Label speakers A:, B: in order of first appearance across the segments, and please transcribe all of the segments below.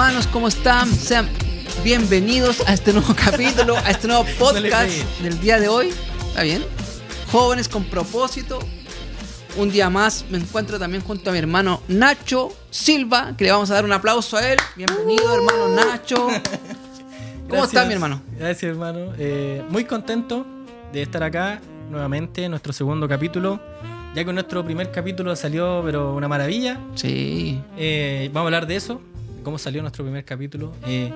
A: hermanos, ¿cómo están? Sean bienvenidos a este nuevo capítulo, a este nuevo podcast del día de hoy. ¿Está bien? Jóvenes con propósito. Un día más me encuentro también junto a mi hermano Nacho Silva, que le vamos a dar un aplauso a él. Bienvenido, hermano Nacho. ¿Cómo estás, mi hermano?
B: Gracias, hermano. Eh, muy contento de estar acá nuevamente en nuestro segundo capítulo. Ya que nuestro primer capítulo salió, pero una maravilla.
A: Sí.
B: Eh, vamos a hablar de eso, cómo salió nuestro primer capítulo. Eh,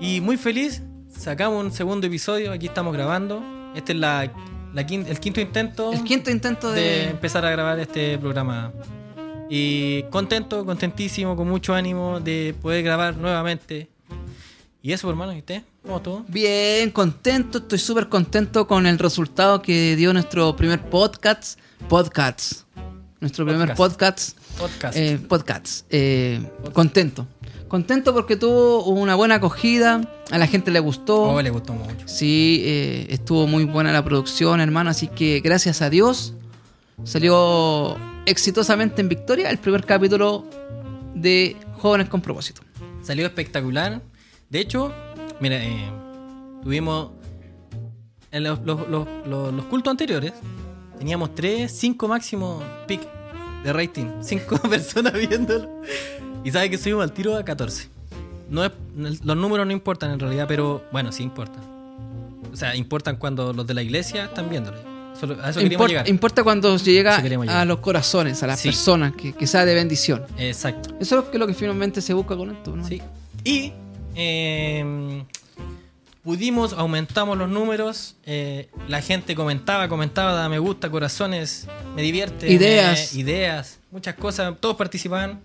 B: y muy feliz, sacamos un segundo episodio, aquí estamos grabando. Este es la, el quinto intento.
A: El quinto intento
B: de... empezar a grabar este programa. Y contento, contentísimo, con mucho ánimo de poder grabar nuevamente. Y eso, hermano, ¿y usted? ¿Cómo todo?
A: Bien, contento, estoy súper contento con el resultado que dio nuestro primer podcast. Podcasts. Nuestro primer podcast.
B: Podcast.
A: Eh, podcasts. Eh, contento. Contento porque tuvo una buena acogida, a la gente le gustó.
B: Oh, le gustó mucho.
A: Sí, eh, estuvo muy buena la producción, hermano, así que gracias a Dios salió exitosamente en victoria el primer capítulo de Jóvenes con propósito.
B: Salió espectacular. De hecho, mira, tuvimos en los, los cultos anteriores, teníamos 3, 5 máximo pic de rating. 5 personas viéndolo. Y sabe que subimos al tiro a 14. No es, los números no importan en realidad, pero bueno, sí importan. O sea, importan cuando los de la iglesia están viéndolo.
A: a eso importa, llegar. importa cuando llega a los corazones, a las personas, que, que, sea de bendición.
B: Exacto.
A: Eso es lo que finalmente se busca con esto, ¿no?
B: Sí. Y eh, pudimos, aumentamos los números, eh, la gente comentaba, comentaba, daba me gusta, corazones, me divierte.
A: Ideas.
B: ideas, muchas cosas, todos participaban.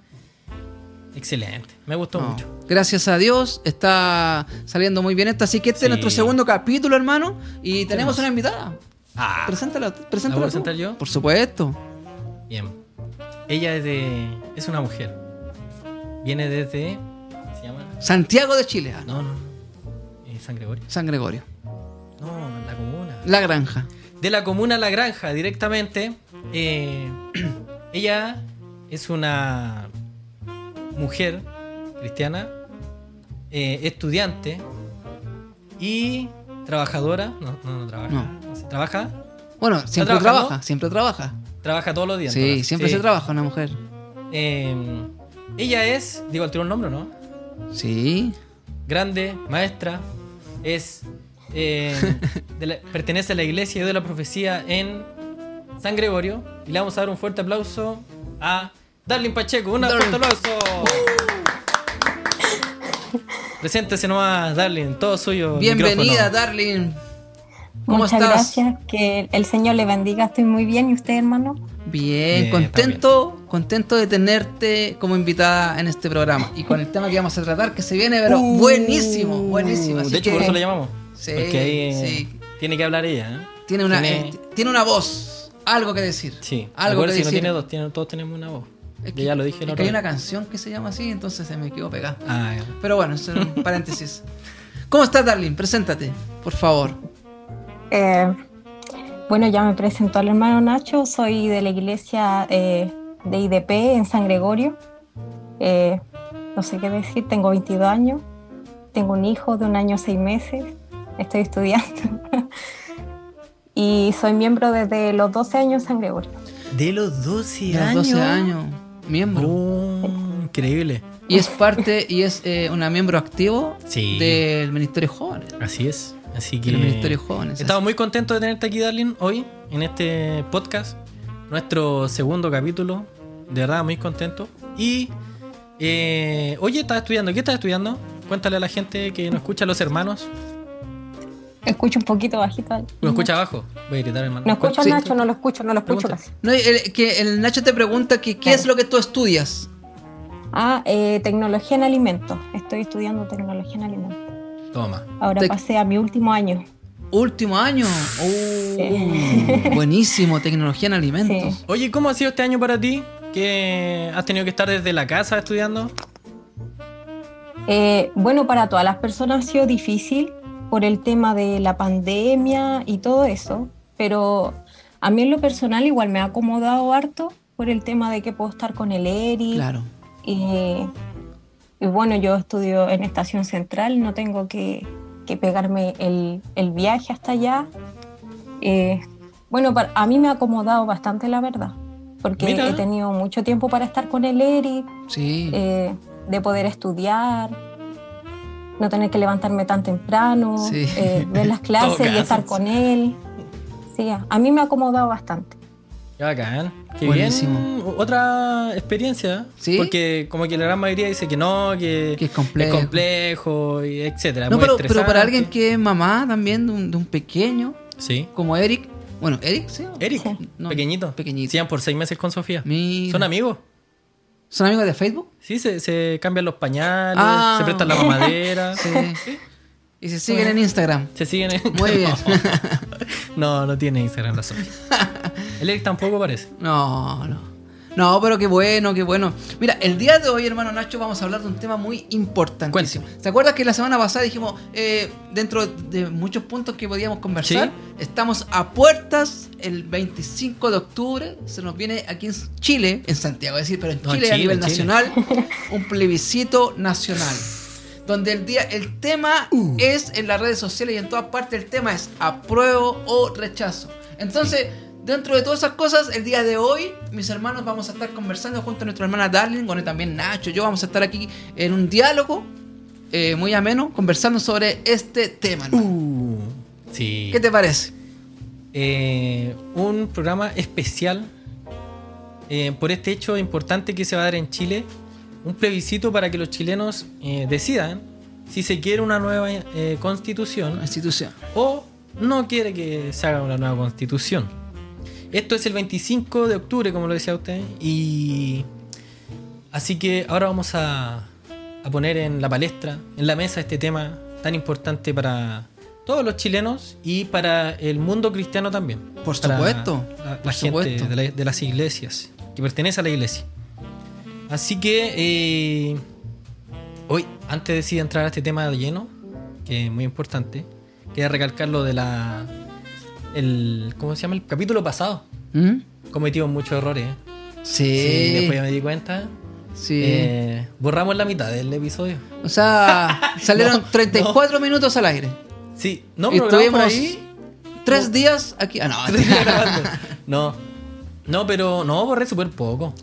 B: Excelente, me gustó mucho.
A: Gracias a Dios, está saliendo muy bien esto. Así que este es nuestro segundo capítulo, hermano. Y tenemos una invitada.
B: Ah,
A: preséntala, preséntala.
B: ¿La presentar yo?
A: Por supuesto.
B: Bien. Ella es de. es una mujer. Viene desde. ¿Se llama?
A: Santiago de Chile.
B: Ah, no, no. San Gregorio.
A: San Gregorio.
B: No, la comuna.
A: La granja.
B: De la comuna La Granja, directamente. Eh, ella es una mujer cristiana, eh, estudiante y trabajadora. No, no, no trabaja. No. ¿Trabaja?
A: Bueno, siempre trabaja, siempre trabaja.
B: Trabaja todos los días.
A: Sí, siempre se trabaja una mujer.
B: Eh, ella es, digo, ¿tiene un nombre no?
A: Sí.
B: Grande, maestra, es eh, pertenece a la iglesia de la profecía en San Gregorio. Y le vamos a dar un fuerte aplauso a Darlene Pacheco. Un fuerte aplauso. Preséntese nomás, Darlene, todo suyo.
A: Bienvenida, Darlene.
C: ¿Cómo Muchas gracias, que el Señor le bendiga. Estoy muy bien. ¿Y usted, hermano?
A: Bien, contento, contento de tenerte como invitada en este programa y con el tema que vamos a tratar que se viene, pero uh. buenísimo, buenísimo.
B: de hecho, por eso le llamamos.
A: Sí, sí.
B: Tiene que hablar ella. ¿eh?
A: Tiene una, tiene... Eh, tiene... una voz, algo que decir.
B: Sí,
A: algo
B: que si no tiene dos, todos tenemos una voz.
A: Es que, ya lo dije.
B: Es
A: que hay una canción que se llama así, entonces se me quedó pegada.
B: Ah,
A: Pero bueno, eso es un paréntesis. ¿Cómo estás, Darlene? Preséntate, por favor.
C: Eh, bueno, ya me presentó el hermano Nacho, soy de la iglesia eh, de IDP en San Gregorio. Eh, no sé qué decir, tengo 22 años, tengo un hijo de un año seis meses, estoy estudiando y soy miembro desde los 12 años en San Gregorio.
B: De los 12 años.
A: 12 años, miembro.
B: Oh, increíble.
A: Y es parte, y es eh, una miembro activo del Ministerio Jóvenes.
B: Así es. Así que.
A: El Ministerio Jóvenes.
B: Estamos muy contentos de tenerte aquí, Darlene, hoy, en este podcast. Nuestro segundo capítulo. De verdad, muy contento. Y. Eh, oye, ¿estás estudiando? ¿Qué estás estudiando? Cuéntale a la gente que nos escucha, a los hermanos.
C: Escucho un poquito bajito.
B: ¿Lo escucha abajo? Voy a gritar, hermano.
C: No escucho al Nacho, no lo escucho, no lo escucho casi.
A: No, el, que el Nacho te pregunta que qué es lo que tú estudias.
C: Ah, eh, tecnología en alimentos. Estoy estudiando tecnología en alimentos.
B: Toma.
C: Ahora pasé a mi último año.
A: ¿Último año? Uh, buenísimo, tecnología en alimentos.
B: Oye, ¿cómo ha sido este año para ti? ¿Que has tenido que estar desde la casa estudiando?
C: Eh, bueno, para todas las personas ha sido difícil por el tema de la pandemia y todo eso, pero a mí en lo personal igual me ha acomodado harto por el tema de que puedo estar con el ERI.
A: Claro.
C: Y y bueno, yo estudio en Estación Central, no tengo que, que pegarme el, el, viaje hasta allá. Eh, bueno, para, a mí me ha acomodado bastante, la verdad, porque Mira. he tenido mucho tiempo para estar con el Eric,
A: sí.
C: eh, de poder estudiar, no tener que levantarme tan temprano,
A: Sí.
C: eh, ver las clases y estar con él. Sí, a mí me ha acomodado bastante.
B: Bacán. Qué
A: Buenísimo.
B: bien. Otra experiencia.
A: Sí.
B: Porque como que la gran mayoría dice que no, que,
A: Que es complejo.
B: complejo y etcétera.
A: No, pero, pero para alguien que es mamá también de un, de un pequeño,
B: Sí.
A: como Eric. Bueno, Eric, sí.
B: Eric,
C: Sí.
A: No,
B: pequeñito.
A: pequeñito.
B: Llevan por seis meses con Sofía.
A: Mira.
B: Son amigos.
A: ¿Son amigos de Facebook?
B: Sí, se, se cambian los pañales,
A: Ah.
B: se prestan la mamadera.
A: Sí. Y se siguen en Instagram.
B: Se siguen en...
A: Muy bien.
B: No, no tiene Instagram la Sofía. El Eric tampoco parece.
A: No, no. No, pero qué bueno, qué bueno. Mira, el día de hoy, hermano Nacho, vamos a hablar de un tema muy importantísimo. ¿Se acuerdas que la semana pasada dijimos, eh, dentro de muchos puntos que podíamos conversar, estamos a puertas el 25 de octubre, se nos viene aquí en Chile, en Santiago, es decir, pero en
B: No,
A: Chile, a nivel
B: Chile.
A: nacional, un plebiscito nacional. Donde el día, el tema es en las redes sociales y en todas partes, el tema es apruebo o rechazo. Entonces, dentro de todas esas cosas, el día de hoy, mis hermanos vamos a estar conversando junto a nuestra hermana Darling, con también Nacho, yo vamos a estar aquí en un diálogo eh, muy ameno, conversando sobre este tema.
B: Uh, sí.
A: ¿Qué te parece?
B: eh, un programa especial eh, por este hecho importante que se va a dar en Chile, un plebiscito para que los chilenos decidan si se quiere una nueva constitución o no quiere que se haga una nueva constitución. Esto es el 25 de octubre, como lo decía usted, y así que ahora vamos a, a poner en la palestra, en la mesa, este tema tan importante para todos los chilenos y para el mundo cristiano también.
A: Por supuesto,
B: La, la
A: por
B: gente
A: supuesto.
B: De, la- de las iglesias, que pertenece a la iglesia. Así que eh, hoy, antes de sí entrar a este tema de lleno, que es muy importante, quería recalcar lo de la. El, ¿Cómo se llama? El capítulo pasado.
A: ¿Mm?
B: Cometimos muchos errores. ¿eh?
A: Sí.
B: después ya me di cuenta.
A: sí.
B: Eh, borramos la mitad del episodio.
A: O sea, salieron
B: No,
A: 34 minutos al aire.
B: Sí, no, pero
A: estuvimos
B: ahí.
A: tres
B: No.
A: días aquí. Ah, no.
B: Tres días grabando. No, no, pero no, borré súper poco.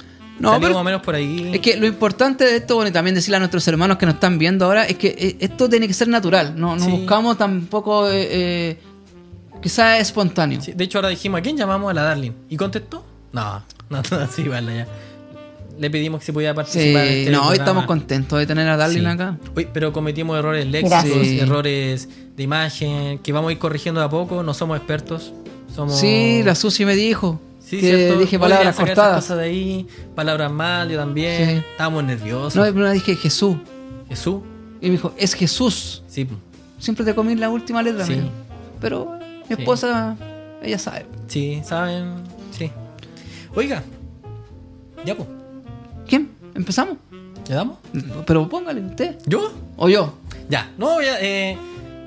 A: No,
B: Salió
A: pero-
B: más o menos por ahí.
A: Es que lo importante de esto, bueno, y también decirle a nuestros hermanos que nos están viendo ahora, es que eh, esto tiene que ser natural. No, no
B: Sí.
A: buscamos tampoco eh, eh, sea espontáneo.
B: Sí, de hecho, ahora dijimos, ¿a quién llamamos a la Darling? ¿Y contestó? No, no, no, sí, vale, ya. Le pedimos que se pudiera
A: Sí,
B: participar. en este
A: no, hoy estamos contentos de tener a Darling
B: Sí.
A: acá.
B: Uy, pero cometimos errores léxicos, errores de imagen, que vamos a ir corrigiendo de a poco. No somos expertos. Somos...
A: Sí, la Susi me dijo
B: Sí,
A: que
B: cierto.
A: dije palabras cortadas.
B: cosas de ahí, palabras mal, yo también.
A: Sí.
B: Estábamos nerviosos.
A: No, pero dije Jesús.
B: Jesús.
A: Y me dijo, es Jesús.
B: Sí,
A: Siempre te comí la última letra.
B: Sí.
A: Pero mi
B: Sí.
A: esposa, ella sabe.
B: sí, saben. Sí. Oiga. Ya, pues.
A: ¿Quién? ¿Empezamos?
B: ¿Le damos?
A: Pero póngale usted.
B: ¿Yo?
A: O yo.
B: Ya. No, ya. Eh,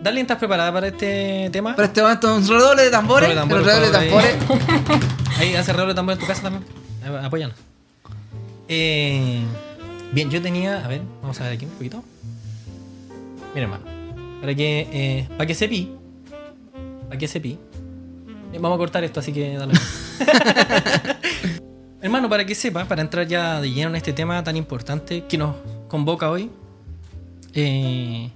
B: Darlene, ¿estás preparada para este tema?
A: Para este momento, un redoble de tambores.
B: Redoble de
A: un
B: tambores,
A: redoble de tambores.
B: Ahí hace redoble de tambor en tu casa también. Apóyanos. Eh, bien, yo tenía. A ver, vamos a ver aquí un poquito. Mira, hermano. Para que. Eh, para que sepi. Para que sepi. Eh, vamos a cortar esto, así que dale. hermano, para que sepa, para entrar ya de lleno en este tema tan importante que nos convoca hoy. eh,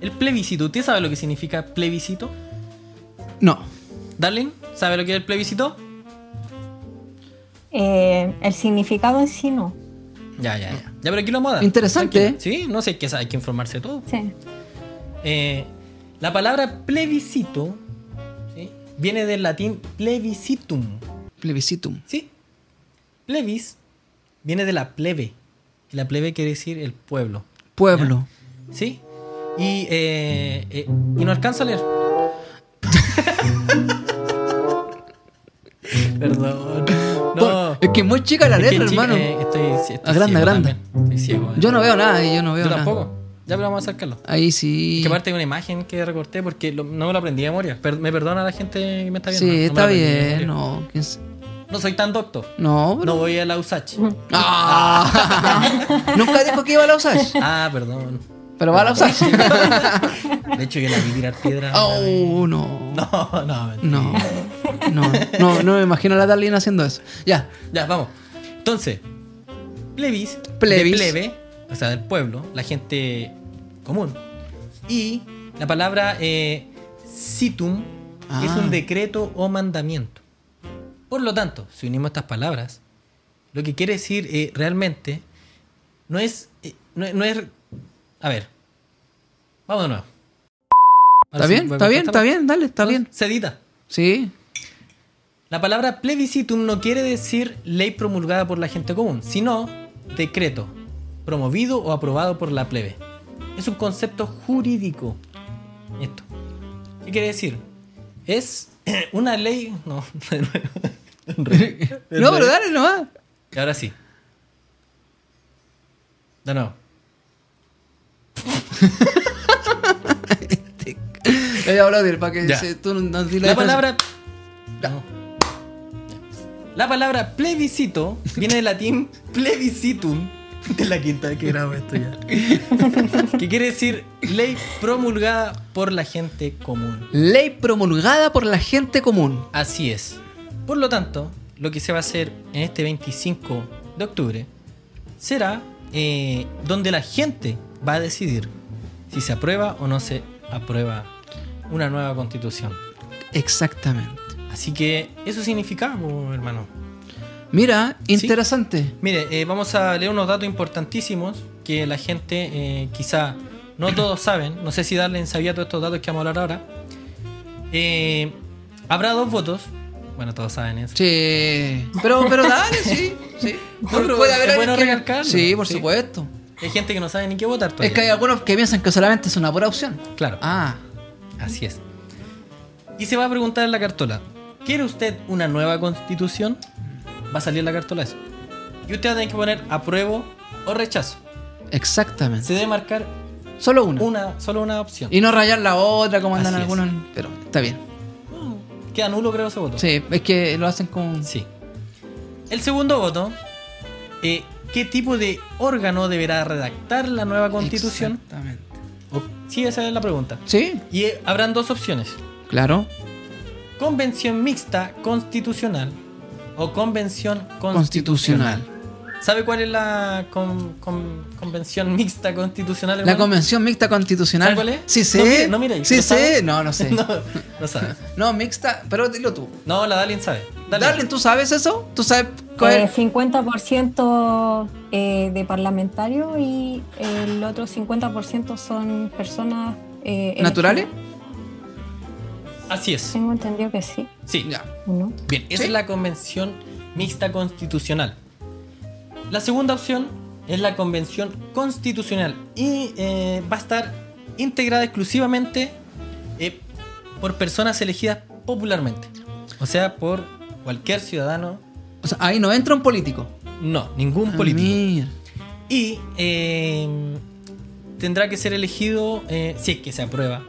B: el plebiscito. ¿Usted sabe lo que significa plebiscito?
A: No.
B: Darling, ¿sabe lo que es el plebiscito?
C: Eh, el significado en sí no.
B: Ya, ya, ya. Ya, pero aquí lo vamos a dar.
A: Interesante.
B: Sí, no sé, hay que, hay que informarse de todo.
C: Sí.
B: Eh, la palabra plebiscito. Viene del latín plebiscitum.
A: Plebiscitum.
B: ¿Sí? Plebis viene de la plebe. Y la plebe quiere decir el pueblo.
A: Pueblo.
B: ¿Sí? Y, eh, eh, y no alcanzo a leer. Perdón. No.
A: Es que es muy chica la
B: Es que,
A: letra,
B: chica,
A: hermano.
B: eh, estoy, estoy
A: Agranda,
B: ciego
A: agranda.
B: Estoy ciego. eh.
A: Yo no veo nada y yo no veo
B: Yo
A: nada.
B: tampoco. Ya, pero vamos a acercarlo.
A: Ahí sí.
B: Que aparte hay una imagen que recorté porque lo- no me lo aprendí de memoria. Per- me perdona la gente que me está viendo.
A: Sí,
B: no
A: está
B: de
A: bien. No,
B: no soy tan doctor.
A: No, pero...
B: No voy a la USACH.
A: Ah. Nunca dijo que iba a la USACH.
B: Ah, perdón.
A: Pero va a la USACH.
B: De hecho, yo la vi tirar piedra.
A: Oh, no.
B: No, no, mentira.
A: No. No, no, no me imagino a la Darlene haciendo eso. Ya.
B: Ya, vamos. Entonces, plebis,
A: Plebis.
B: de plebe, o sea, del pueblo, la gente común. Y la palabra eh, situm es
A: Ah.
B: un decreto o mandamiento. Por lo tanto, si unimos estas palabras, lo que quiere decir eh, realmente no es, eh, no, es- no es... A ver, vamos de nuevo.
A: ¿Está
B: sí,
A: bien? ¿Está bien? ¿Está bien? Dale, está bien.
B: Se edita.
A: Sí.
B: La palabra plebiscitum no quiere decir ley promulgada por la gente común, sino decreto, promovido o aprobado por la plebe. Es un concepto jurídico. Esto. ¿Qué quiere decir? Es una ley. No, de nuevo.
A: No, pero dale nomás.
B: Y ahora sí. De nuevo.
A: Le voy a aplaudir para que se- tú no di
B: La
A: defensa.
B: palabra. No. La palabra plebiscito viene del latín plebiscitum. De la quinta vez que grabo esto ya. que quiere decir ley promulgada por la gente común.
A: Ley promulgada por la gente común.
B: Así es. Por lo tanto, lo que se va a hacer en este 25 de octubre será eh, donde la gente va a decidir si se aprueba o no se aprueba una nueva constitución.
A: Exactamente.
B: Así que eso significa, po, hermano.
A: Mira, interesante.
B: Mire, eh, vamos a leer unos datos importantísimos que la gente eh, quizá no todos saben. No sé si Darlen sabía todos estos datos que vamos a hablar ahora. Eh, habrá dos votos. Bueno, todos saben eso.
A: Sí. Pero, pero dale, sí. sí.
B: No, pero
A: Puede
B: es
A: haber
B: bueno
A: que-
B: recalcarlo.
A: Sí, por
B: Sí.
A: supuesto.
B: Hay gente que no sabe ni qué votar todavía.
A: Es que hay algunos que piensan que solamente es una pura opción.
B: Claro,
A: Ah,
B: así es. Y se va a preguntar en la cartola: ¿Quiere usted una nueva constitución? Va a salir la cartola eso. Y usted va a tener que poner apruebo o rechazo.
A: exactamente.
B: Se debe marcar
A: Solo una.
B: una, solo una opción.
A: Y no rayar la otra como andan
B: Así es.
A: algunos. Pero está bien.
B: Queda nulo, creo, ese voto.
A: Sí, es que lo hacen con.
B: Sí. El segundo voto, eh, ¿qué tipo de órgano deberá redactar la nueva constitución?
A: Exactamente.
B: O- sí, esa es la pregunta.
A: Sí,
B: Y eh, habrán dos opciones.
A: claro.
B: Convención mixta constitucional o convención constitucional.
A: Constitucional.
B: ¿Sabe cuál es la con- con- convención mixta constitucional?
A: La convención mixta constitucional.
B: ¿Sabe cuál es?
A: Sí,
B: No
A: sé.
B: mire- no mire,
A: sí,
B: ¿lo
A: sé. No, no sé.
B: no,
A: no.
B: no
A: mixta, pero dilo tú.
B: No, la Dalin sabe.
A: Darlene, ¿tú sabes eso? ¿Tú sabes cuál
C: Eh,
A: es?
C: 50% eh, de parlamentarios y el otro 50% son personas eh,
A: ¿Naturales?
B: Así es.
C: Tengo entendido que sí.
B: Sí.
A: Ya.
B: Bien, esa
A: ¿Sí?
B: es la convención mixta constitucional. La segunda opción es la convención constitucional y eh, va a estar integrada exclusivamente eh, por personas elegidas popularmente. O sea, por cualquier ciudadano.
A: O sea, ahí no entra un político.
B: No, ningún
A: Ah,
B: político. Y eh, tendrá que ser elegido, eh, si es que se aprueba,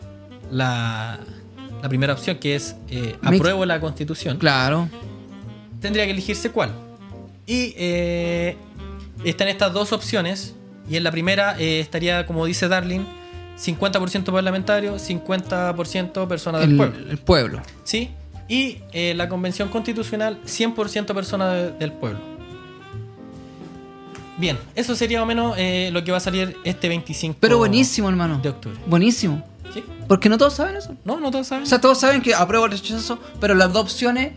B: la, la primera opción, que es eh, apruebo la constitución.
A: Claro.
B: tendría que elegirse cuál. Y eh, están estas dos opciones. Y en la primera eh, estaría, como dice Darling, 50% parlamentario, 50% personas del
A: El,
B: pueblo.
A: el pueblo.
B: ¿Sí? Y eh, la convención constitucional, 100% personas de- del pueblo. Bien, eso sería más o menos eh, lo que va a salir este 25
A: Pero buenísimo, hermano.
B: de octubre.
A: Buenísimo.
B: ¿Sí?
A: Porque no todos saben eso.
B: No, no todos saben.
A: O sea, todos saben que apruebo el rechazo, pero las dos opciones,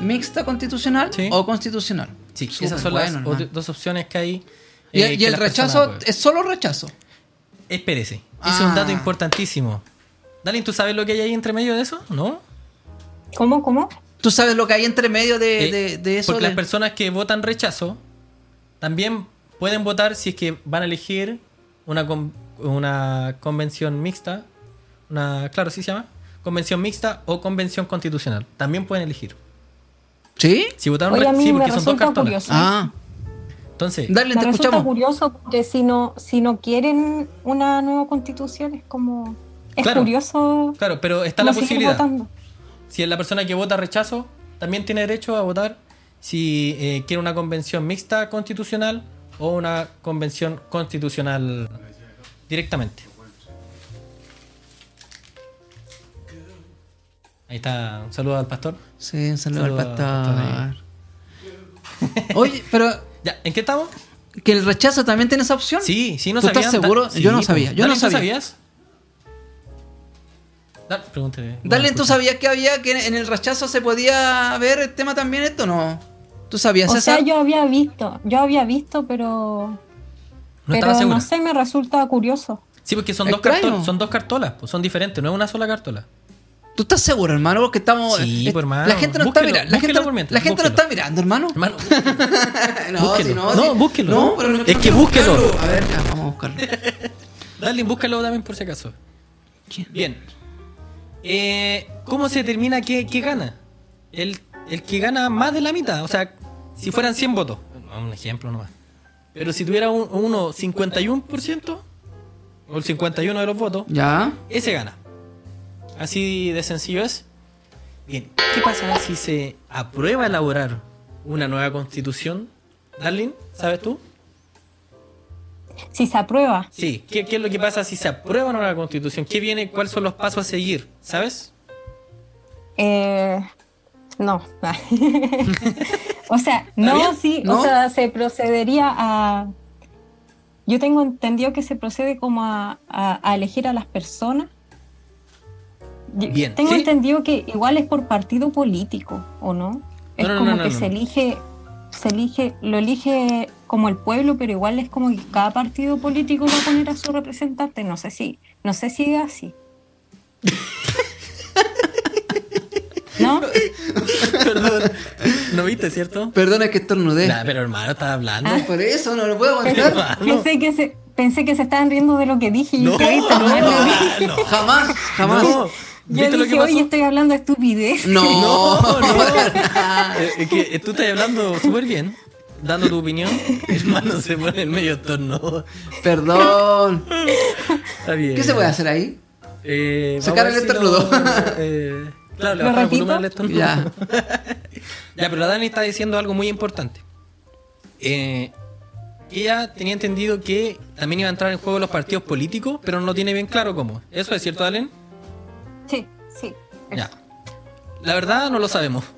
A: mixta constitucional
B: Sí.
A: o constitucional.
B: sí, esas son
A: bueno,
B: las dos opciones que hay.
A: Y,
B: eh,
A: y
B: que
A: el rechazo es solo rechazo.
B: Espérese, ese
A: Ah.
B: es un dato importantísimo. Dalin, ¿tú sabes lo que hay ahí entre medio de eso? ¿No?
C: ¿Cómo? ¿Cómo?
A: ¿Tú sabes lo que hay entre medio de,
B: Eh,
A: de- de eso?
B: Porque
A: de-
B: las personas que votan rechazo también pueden votar si es que van a elegir una, con- una convención mixta. Una, claro, sí se llama. Convención mixta o convención constitucional. También pueden elegir.
A: ¿Sí?
B: Si votaron
C: Oye, a
B: rechazo,
C: mí
B: sí,
C: me
B: porque son dos
C: curioso.
A: Ah,
B: Entonces,
A: dale,
C: Me
A: te
C: resulta
A: escuchamos.
C: curioso porque si no, si no quieren una nueva constitución es como... Es
B: Claro.
C: curioso
B: claro, pero está la posibilidad.
C: votando.
B: Si es la persona que vota rechazo, también tiene derecho a votar si eh, quiere una convención mixta constitucional o una convención constitucional directamente. Ahí está, un saludo al pastor.
A: Sí, un saludo,
B: Saludo
A: al
B: pastor
A: pastor. Oye, pero
B: Ya, ¿en qué estamos?
A: que el rechazo también tiene esa opción.
B: Sí, sí, no
A: ¿Tú
B: sabías.
A: estás seguro? Yo no sabía, yo no
B: ¿tú
A: sabía.
B: sabías? Dale, pregúntale.
A: Dale, ¿tú sabías que había que en el rechazo se podía ver el tema también esto no? ¿Tú sabías
C: O
A: César?
C: sea, yo había visto, yo había visto, pero,
B: No estaba
C: pero no sé, me resulta curioso.
B: Sí, porque son dos, cartolas, son dos cartolas, pues son diferentes, no es una sola cartola.
A: ¿Tú estás seguro, hermano? Porque estamos.
B: Sí,
A: eh,
B: pues, hermano.
A: La gente no
B: Búsquelo,
A: está mirando. La gente, no-
B: por mientras,
A: la gente no
B: búsquelo.
A: está mirando, hermano.
B: Hermano,
A: no,
B: búsquelo.
A: si
B: No,
A: si-
B: búsquelo.
A: No, pero no,
B: Es que búsquelo.
A: A ver, ya, vamos a buscarlo.
B: dale, búscalo también por si acaso.
A: ¿Quién?
B: Bien. Eh, ¿Cómo se determina qué, qué gana? El, el que gana más de la mitad. O sea, si fueran 100 votos. Un ejemplo nomás. Pero si tuviera un, uno 51%, o el 51 de los votos,
A: Ya.
B: ese gana. Así de sencillo es. Bien, ¿qué pasa si se aprueba elaborar una nueva constitución? Darlene, ¿sabes tú?
C: Si se aprueba,
B: Sí, ¿Qué, qué es lo que pasa si se aprueba una nueva constitución? ¿Qué viene? ¿Cuáles son los pasos a seguir? ¿Sabes?
C: eh, no. o sea, no,
A: bien?
C: sí,
A: ¿No?
C: o sea, se procedería a... Yo tengo entendido que se procede como a, a- a elegir a las personas.
B: Bien,
C: Tengo
B: sí.
C: entendido que igual es por partido político, ¿o no? Es
B: No, no,
C: como
B: no, no,
C: que
B: no.
C: se elige, se elige, lo elige como el pueblo, pero igual es como que cada partido político va a poner a su representante. No sé si, no sé si es así. ¿No?
B: Perdón. ¿No viste, cierto?
A: Perdona que estornudé.
B: Nah, pero hermano, estaba hablando.
C: Ah.
A: Por eso no lo puedo aguantar.
B: Hermano.
C: pensé que se, pensé que se estaban riendo de lo que dije y
B: No,
C: tan
B: no, no, no.
A: Jamás, jamás.
C: Yo
B: ¿Viste lo que
C: dije, oye,
B: pasó?
C: estoy hablando de estupidez.
A: No,
B: No, no.
A: nada.
B: Eh, Es que eh, tú estás hablando súper bien, dando tu opinión. Hermano, se pone en medio torno.
A: Perdón.
B: Está bien.
A: ¿Qué se puede hacer ahí?
B: Eh,
A: Sacar el
B: lo-
A: estornudo.
B: eh, claro, le
C: ¿Lo
B: bajamos el volumen al estornudo.
A: Ya.
B: Ya, pero la Dani está diciendo algo muy importante. Eh, ella tenía entendido que también iba a entrar en juego los partidos políticos, pero no tiene bien claro cómo. ¿Eso es cierto, Dalen?
C: Sí, sí.
B: Ya. La verdad no lo sabemos.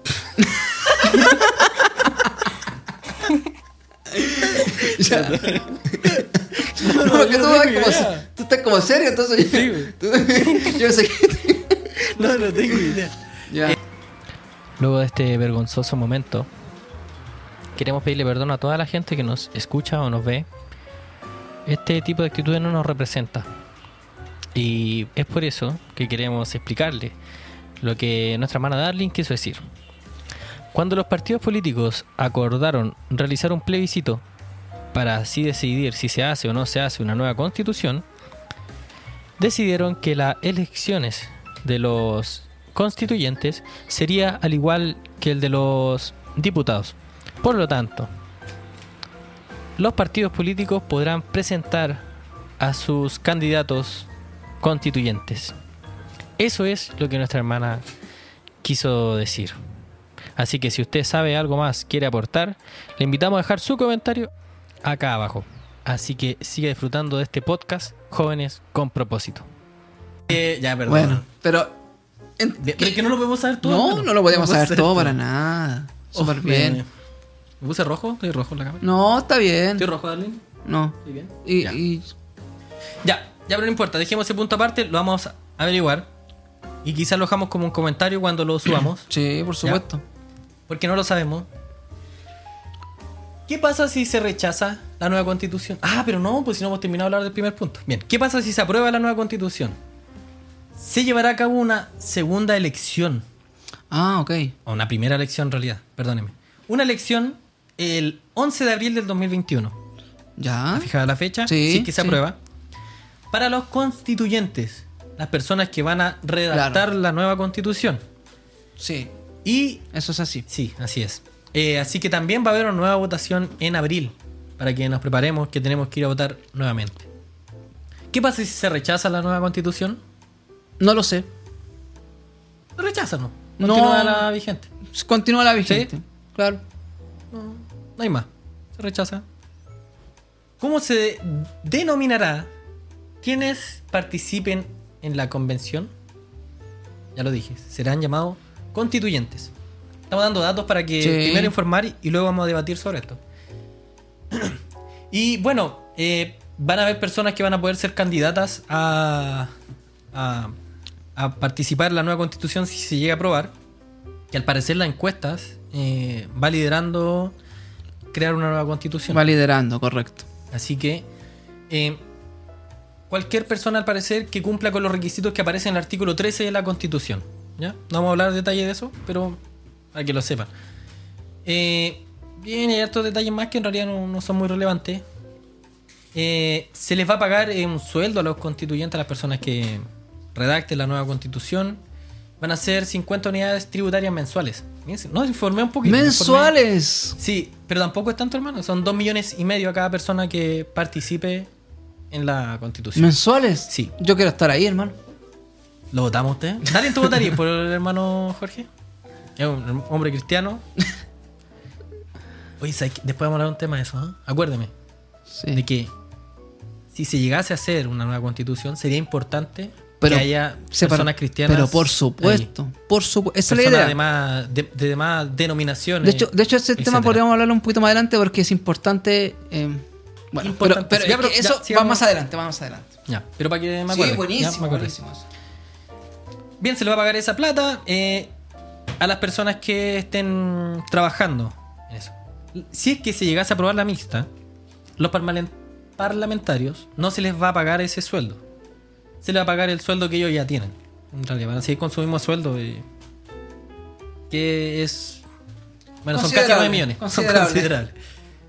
A: Ya. No,
B: No,
A: porque
B: yo
A: tú,
B: no
A: vas
B: tengo
A: como,
B: idea.
A: tú estás como serio, entonces yo,
B: Sí,
A: tú- yo pensé que...
B: No, no tengo idea.
A: Ya.
B: Luego de este vergonzoso momento, queremos pedirle perdón a toda la gente que nos escucha o nos ve. Este tipo de actitudes no nos representa. Y es por eso que queremos explicarle lo que nuestra hermana Darling quiso decir. Cuando los partidos políticos acordaron realizar un plebiscito para así decidir si se hace o no se hace una nueva constitución, decidieron que las elecciones de los constituyentes sería al igual que el de los diputados. Por lo tanto, los partidos políticos podrán presentar a sus candidatos constituyentes. Eso es lo que nuestra hermana quiso decir. Así que si usted sabe algo más, quiere aportar, le invitamos a dejar su comentario acá abajo. Así que siga disfrutando de este podcast, jóvenes con propósito. ya, perdón.
A: Bueno, pero...
B: de que no lo podemos saber todo.
A: no,
B: hermano.
A: no lo podemos saber todo para nada. Súper
B: Oh,
A: bien.
B: Me, ¿Me puse rojo? ¿Estoy rojo en la cámara?
A: No, está bien.
B: ¿Estoy rojo, Darlene?
A: No.
B: ¿Estoy bien?
A: Y,
B: ya.
A: y-
B: ya, ya, pero no importa. Dejemos ese punto aparte, lo vamos a averiguar. Y quizás lo dejamos como un comentario cuando lo subamos.
A: Sí, por supuesto.
B: porque no lo sabemos. ¿Qué pasa si se rechaza la nueva constitución? Ah, pero no, pues si no hemos terminado de hablar del primer punto. Bien, ¿qué pasa si se aprueba la nueva constitución? Se llevará a cabo una segunda elección.
A: Ah, ok.
B: O una primera elección en realidad, perdóneme. Una elección el 11 de abril del 2021.
A: Ya.
B: ¿Está fijada la fecha?
A: Sí,
B: Si es que se
A: sí.
B: aprueba. Para los constituyentes, las personas que van a redactar
A: Claro.
B: la nueva constitución.
A: Sí,
B: Y
A: eso es así.
B: Sí, así es. Eh, así que también va a haber una nueva votación en abril, para que nos preparemos que tenemos que ir a votar nuevamente. ¿Qué pasa si se rechaza la nueva constitución?
A: No lo sé.
B: Se rechaza, ¿no?
A: No.
B: Continúa la vigente.
A: Continúa la vigente. Claro.
B: No hay más. Se rechaza. ¿Cómo se denominará quienes participen en la convención? Ya lo dije, serán llamados constituyentes. Estamos dando datos para que
A: Sí.
B: primero informar y luego vamos a debatir sobre esto. y bueno, eh, van a haber personas que van a poder ser candidatas a, a, a participar en la nueva constitución si se llega a aprobar. Que al parecer las encuestas eh, va liderando crear una nueva constitución.
A: Va liderando, correcto.
B: Así que eh, cualquier persona al parecer que cumpla con los requisitos que aparecen en el artículo 13 de la Constitución. ¿ya? No vamos a hablar de detalle de eso, pero para que lo sepan. Eh, bien, hay otros detalles más que en realidad no, no son muy relevantes. Eh, se les va a pagar eh, un sueldo a los constituyentes, a las personas que redacten la nueva constitución. Van a ser 50 unidades tributarias mensuales. No, informé un poquito. informé.
A: Mensuales.
B: Sí, pero tampoco es tanto, hermano. Son 2 millones y medio a cada persona que participe en la constitución.
A: ¿Mensuales?
B: Sí.
A: Yo quiero estar ahí, hermano.
B: ¿Lo votamos usted? ¿Nadie tú votaría por el hermano Jorge? Es un hombre cristiano. Después vamos a hablar de un tema de eso. ¿ah? Acuérdeme
A: Sí.
B: de que si se llegase a hacer una nueva constitución, sería importante
A: Pero
B: que haya personas cristianas.
A: Pero por
B: ahí.
A: supuesto. Por supuesto. Esa es la
B: Personas
A: idea.
B: de más, de, de más denominaciones.
A: De hecho, de hecho ese tema podríamos hablarlo un poquito más adelante porque es importante. eh, bueno, pero, pero
B: Ya,
A: es que
B: pero ya,
A: eso va más adelante, va más adelante.
B: Ya, pero para que me
A: Sí,
B: acuerde. ya,
A: buenísimo,
B: me acuerde.
A: buenísimo. eso.
B: Bien, se le va a pagar esa plata eh, a las personas que estén trabajando en eso. Si es que se llegase a aprobar la mixta, los parlamentarios no se les va a pagar ese sueldo. Se les va a pagar el sueldo que ellos ya tienen. En realidad, van a seguir con su mismo sueldo. eh, que es. Bueno, son casi
A: Considerable,
B: 9 millones. Son
A: considerable.
B: considerables.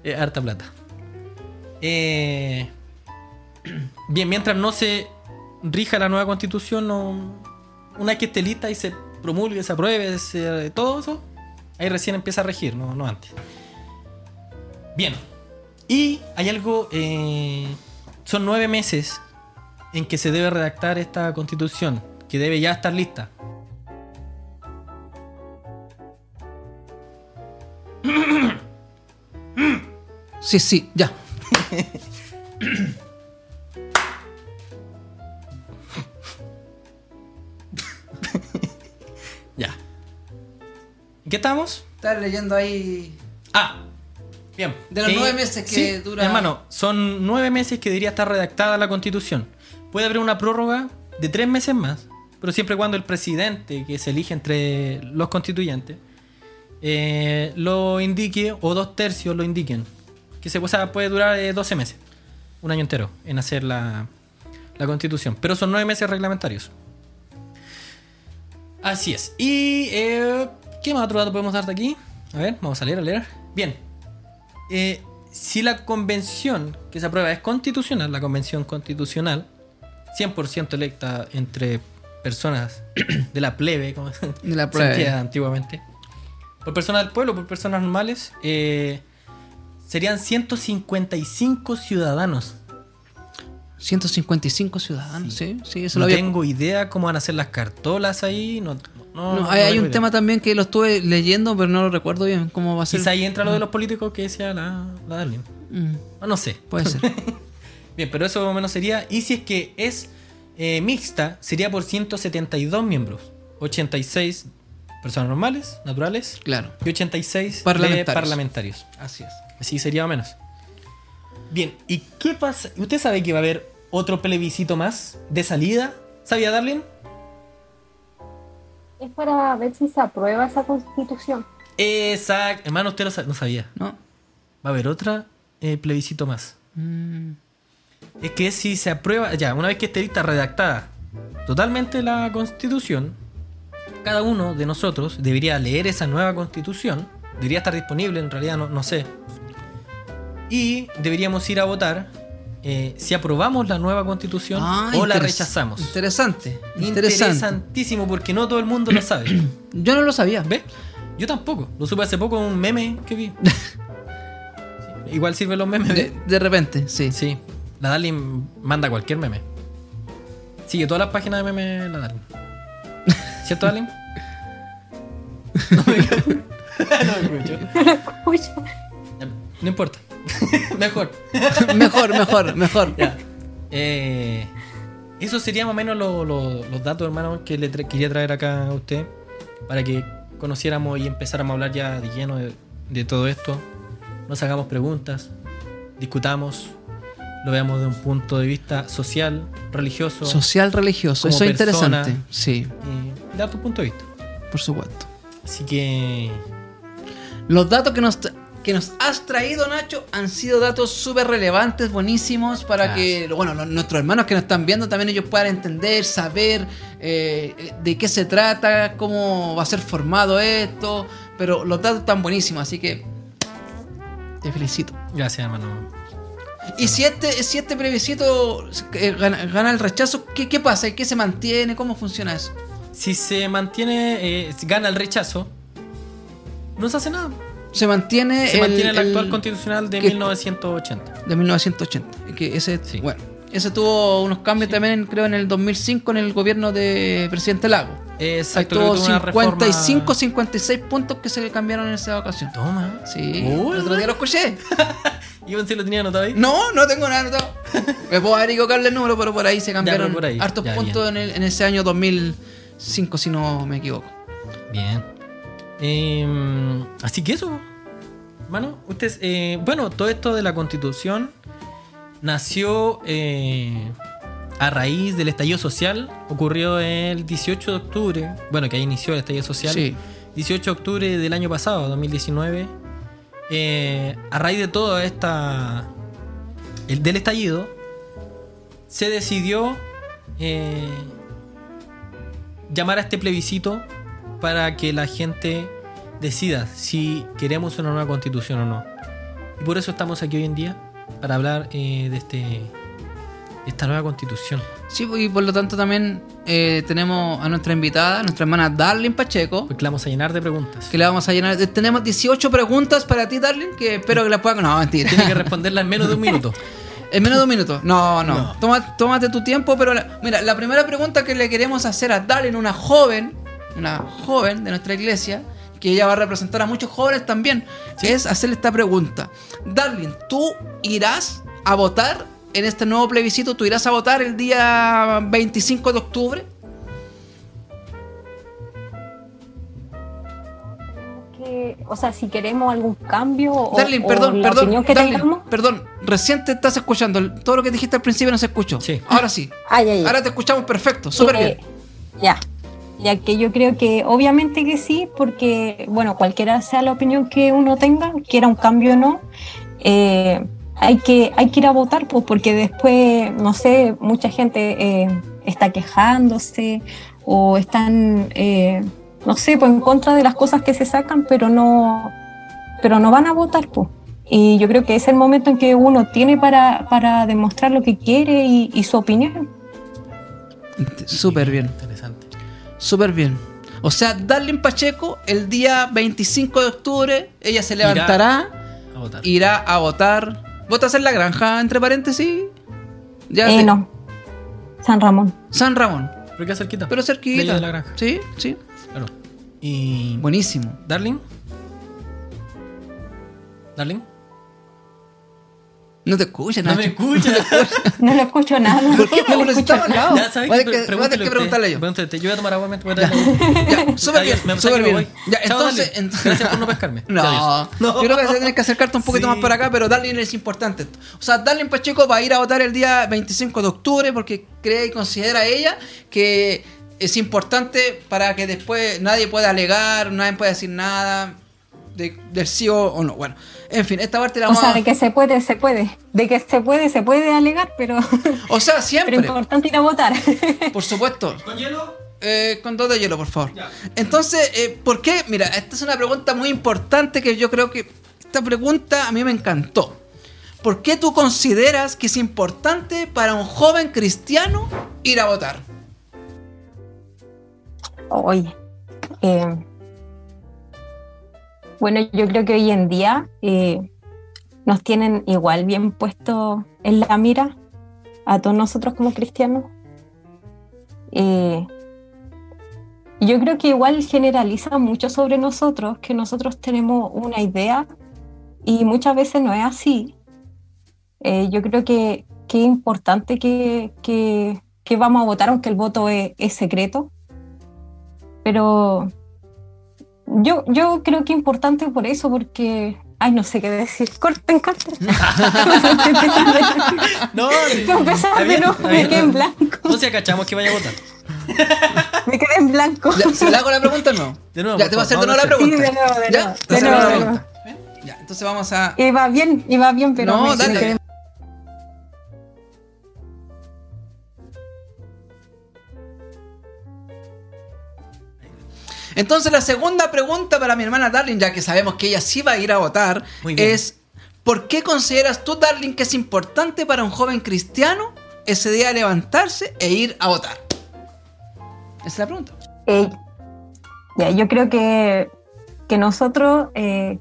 B: Eh, harta plata. Eh, bien, mientras no se rija la nueva constitución, no, una vez que esté lista y se promulgue, se apruebe, se- todo eso, ahí recién empieza a regir, no, no antes. Bien. Y hay algo, eh, son nueve meses en que se debe redactar esta constitución, que debe ya estar lista.
A: Sí, sí, ya.
B: Ya. ¿En qué estamos?
A: Estás leyendo ahí.
B: Ah, bien.
A: De los
B: Eh,
A: nueve meses que
B: sí,
A: dura-
B: Hermano, son nueve meses que debería estar redactada la constitución. Puede haber una prórroga de tres meses más, pero siempre cuando el presidente que se elige entre los constituyentes eh, lo indique, o dos tercios lo indiquen. Que se o sea, puede durar eh, 12 meses, un año entero, en hacer la, la constitución. Pero son nueve meses reglamentarios. Así es. Y, eh, ¿qué más otro dato podemos darte aquí? A ver, vamos a leer, a leer. Bien. Eh, si la convención que se aprueba es constitucional, la convención constitucional, 100% electa entre personas de la plebe, como
A: De la
B: se
A: plebe.
B: antiguamente, por personas del pueblo, por personas normales, eh, serían 155 ciudadanos.
A: 155 ciudadanos, sí, sí, eso
B: no
A: lo había.
B: tengo idea cómo van a hacer las cartolas ahí. No, no-
A: No,
B: no
A: hay, un tema también que lo estuve leyendo, pero no lo recuerdo bien cómo va a ser.
B: Quizá ahí entra lo de los políticos que decía la, la Darling.
A: Mm,
B: No, no sé.
A: puede ser.
B: Bien, pero eso más o menos sería. Y si es que es eh, mixta, sería por 172 miembros. 86 personas normales, naturales,
A: claro,
B: y 86
A: Parlamentarios.
B: de parlamentarios.
A: así es.
B: Así sería menos. Bien, ¿y qué pasa? ¿Usted sabe que va a haber otro plebiscito más de salida? ¿Sabía, Darling?
C: Es para ver si se aprueba esa constitución.
B: Exacto. Hermano, usted lo sa- no sabía.
A: ¿No?
B: Va a haber otra eh, plebiscito más.
A: Mm,
B: Es que si se aprueba, ya, una vez que esté lista redactada totalmente la constitución, cada uno de nosotros debería leer esa nueva constitución, debería estar disponible, en realidad no, no sé, y deberíamos ir a votar eh, si aprobamos la nueva constitución
A: ah,
B: o la rechazamos.
A: Interesante, interesante.
B: Interesantísimo porque no todo el mundo lo sabe.
A: Yo no lo sabía.
B: ¿Ves? Yo tampoco. Lo supe hace poco en un meme que vi. Sí, Igual sirven los memes.
A: De, de repente, sí.
B: Sí, la Darling manda cualquier meme. Sigue todas las páginas de meme la Darling. ¿Cierto, Darling? No me, no me escucho.
C: Escucha.
B: No importa. mejor.
A: mejor, mejor, mejor.
B: Ya. Eh, eso sería más o menos lo- lo- los datos, hermano, que le tra- quería traer acá a usted. Para que conociéramos y empezáramos a hablar ya de lleno de, de todo esto. Nos hagamos preguntas, discutamos, lo veamos de un punto de vista social, religioso
A: Social religioso, eso es interesante. Sí,
B: y dar tu punto de vista.
A: por supuesto.
B: Así que
A: Los datos que nos, que nos has traído, Nacho, han sido datos súper relevantes, buenísimos, para que, bueno, nuestros hermanos que nos están viendo también ellos puedan entender, saber eh, de qué se trata, cómo va a ser formado esto, pero los datos están buenísimos, así que te felicito.
B: gracias, hermano.
A: Y si este, si este plebiscito eh, gana, gana el rechazo, ¿qué, ¿qué pasa? ¿Qué se mantiene? ¿Cómo funciona eso?
B: Si se mantiene, eh, gana el rechazo, no se hace nada.
A: Se mantiene
B: Se
A: el,
B: mantiene el, actual
A: el-
B: constitucional de
A: que-
B: 1980.
A: de 1980. Que ese,
B: Sí.
A: bueno, ese tuvo unos cambios también, creo, en el 2005 en el gobierno de presidente Lago.
B: Exacto,
A: Ahí tuvo
B: que tuvo una
A: 55,
B: reforma-
A: 56 puntos que se cambiaron en esa ocasión.
B: Toma.
A: Sí,
B: Oh,
A: el otro día lo escuché.
B: Pensé que lo tenía anotado ahí.
A: No, no tengo nada anotado. Me puedo haber equivocado el número, pero por ahí se cambiaron
B: pero por ahí.
A: hartos
B: Ya,
A: puntos en, el- en ese año 2005, si no me equivoco.
B: Bien. Eh, así que eso, hermano. Ustedes, eh, bueno, todo esto de la constitución nació eh, a raíz del estallido social. Ocurrió el 18 de octubre. Bueno, que ahí inició el estallido social.
A: Sí.
B: 18 de octubre del año pasado, 2019. Eh, a raíz de todo esta. El, del estallido, se decidió eh, llamar a este plebiscito para que la gente decida si queremos una nueva constitución o no. Y por eso estamos aquí hoy en día, para hablar eh, de, este, esta nueva constitución.
A: Sí, y por lo tanto también eh, tenemos a nuestra invitada, nuestra hermana Darlene Pacheco,
B: Porque la vamos a llenar de preguntas.
A: que le vamos a llenar. Tenemos 18 preguntas para ti, Darlene, que espero que las puedan... No, mentira.
B: Tiene que responderla en menos de un minuto.
A: En menos de un minuto. No, no.
B: No.
A: Toma- tómate tu tiempo, pero la- mira, la primera pregunta que le queremos hacer a Darlene, una joven, una joven de nuestra iglesia, que ella va a representar a muchos jóvenes también, es hacerle esta pregunta. Darlene, ¿tú irás a votar en este nuevo plebiscito? ¿Tú irás a votar el día 25 de octubre?
C: Que, o sea, si queremos algún cambio o,
A: Darlene,
C: o
A: perdón,
C: la
A: perdón,
C: opinión que
A: Darlene,
C: tengamos.
A: perdón, recién te estás escuchando. Todo lo que dijiste al principio no se escuchó.
B: Sí.
A: Ahora sí.
C: Ya, ya.
A: Ahora te escuchamos perfecto, súper
C: Eh,
A: bien.
C: Ya. Ya que yo creo que obviamente que sí, porque, bueno, cualquiera sea la opinión que uno tenga, quiera un cambio o no, eh, hay, que, hay que ir a votar, pues, porque después, no sé, mucha gente eh, está quejándose o están, eh, no sé, pues en contra de las cosas que se sacan, pero no, pero no van a votar, pues. Y yo creo que es el momento en que uno tiene para, para demostrar lo que quiere y, y su opinión.
A: Súper bien. Súper bien. O sea, Darlene Pacheco, el día 25 de octubre, ella se
B: Irá
A: levantará,
B: A votar.
A: irá a votar. ¿Votas en la granja, entre paréntesis? Ya
C: Eh,
A: te-
C: no. San Ramón.
A: San Ramón.
B: Pero queda cerquita.
A: Pero cerquita.
B: de la granja.
A: Sí, sí.
B: Claro. Y.
A: Buenísimo.
B: Darling. Darling.
A: No te escuchas,
B: No
A: Nacho.
B: me escucha.
C: No lo escucho nada.
A: ¿Por qué no lo al lado?
B: ya sabes que,
A: tener que, voy a tener que preguntarle yo.
B: Pregúntale. Yo voy a tomar agua mientras voy a traer
A: Ya, súper bien, súper bien. Ya, entonces,
B: Gracias por no pescarme.
A: No,
B: Adiós.
A: yo creo que tienes que acercarte un poquito
B: Sí.
A: más para acá, pero Darlene es importante. O sea, Darlene Pacheco va a ir a votar el día 25 de octubre porque cree y considera ella que es importante para que después nadie pueda alegar, nadie pueda decir nada de- del sí o, o no. Bueno, en fin, esta parte la
C: O
A: vamos
C: sea,
A: a...
C: de que se puede, se puede. De que se puede, se puede alegar, pero,
A: O sea,
C: pero
A: siempre,
C: importante ir a votar.
A: por supuesto.
B: ¿Con hielo?
A: Eh, con dos de hielo, por favor. Entonces, eh, ¿por qué? Mira, esta es una pregunta muy importante que yo creo que esta pregunta a mí me encantó. ¿Por qué tú consideras que es importante para un joven cristiano ir a votar?
C: Oye. eh, bueno, yo creo que hoy en día eh, nos tienen igual bien puesto en la mira a todos nosotros como cristianos. Eh, yo creo que igual generaliza mucho sobre nosotros, que nosotros tenemos una idea y muchas veces no es así. Eh, yo creo que, que es importante que, que, vamos a votar, aunque el voto es, es secreto. Pero yo, yo creo que es importante por eso, porque Ay, no sé qué decir. Corten, corten.
B: no,
C: empezar de nuevo, me quedé en blanco.
B: No se cachamos que vaya a votar.
C: me quedé en blanco.
A: ¿Se le hago la pregunta no?
B: De nuevo.
A: Ya, te voy a hacer de nuevo la pregunta.
C: Sí, de nuevo, de
A: ¿Ya?
C: nuevo.
A: Te
C: De nuevo,
A: la
C: de
A: pregunta. Ya, entonces vamos a.
C: Iba bien, iba bien, pero
A: No,
C: me,
A: dale. Entonces, la segunda pregunta para mi hermana Darling, ya que sabemos que ella sí va a ir a votar, es: ¿por qué consideras tú, Darling, que es importante para un joven cristiano ese día levantarse e ir a votar? Esa es la pregunta.
C: Eh, ya, yo creo que, que nosotros eh,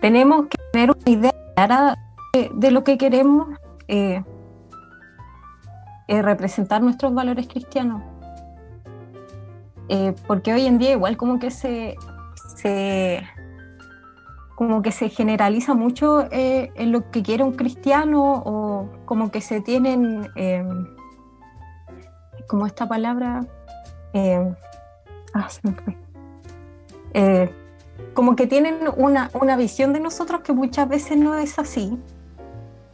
C: tenemos que tener una idea clara de, de lo que queremos eh, eh, representar nuestros valores cristianos. Eh, porque hoy en día igual como que se, se como que se generaliza mucho eh, en lo que quiere un cristiano o como que se tienen eh, como esta palabra eh, ah, se me fue. Eh, como que tienen una, una visión de nosotros que muchas veces no es así.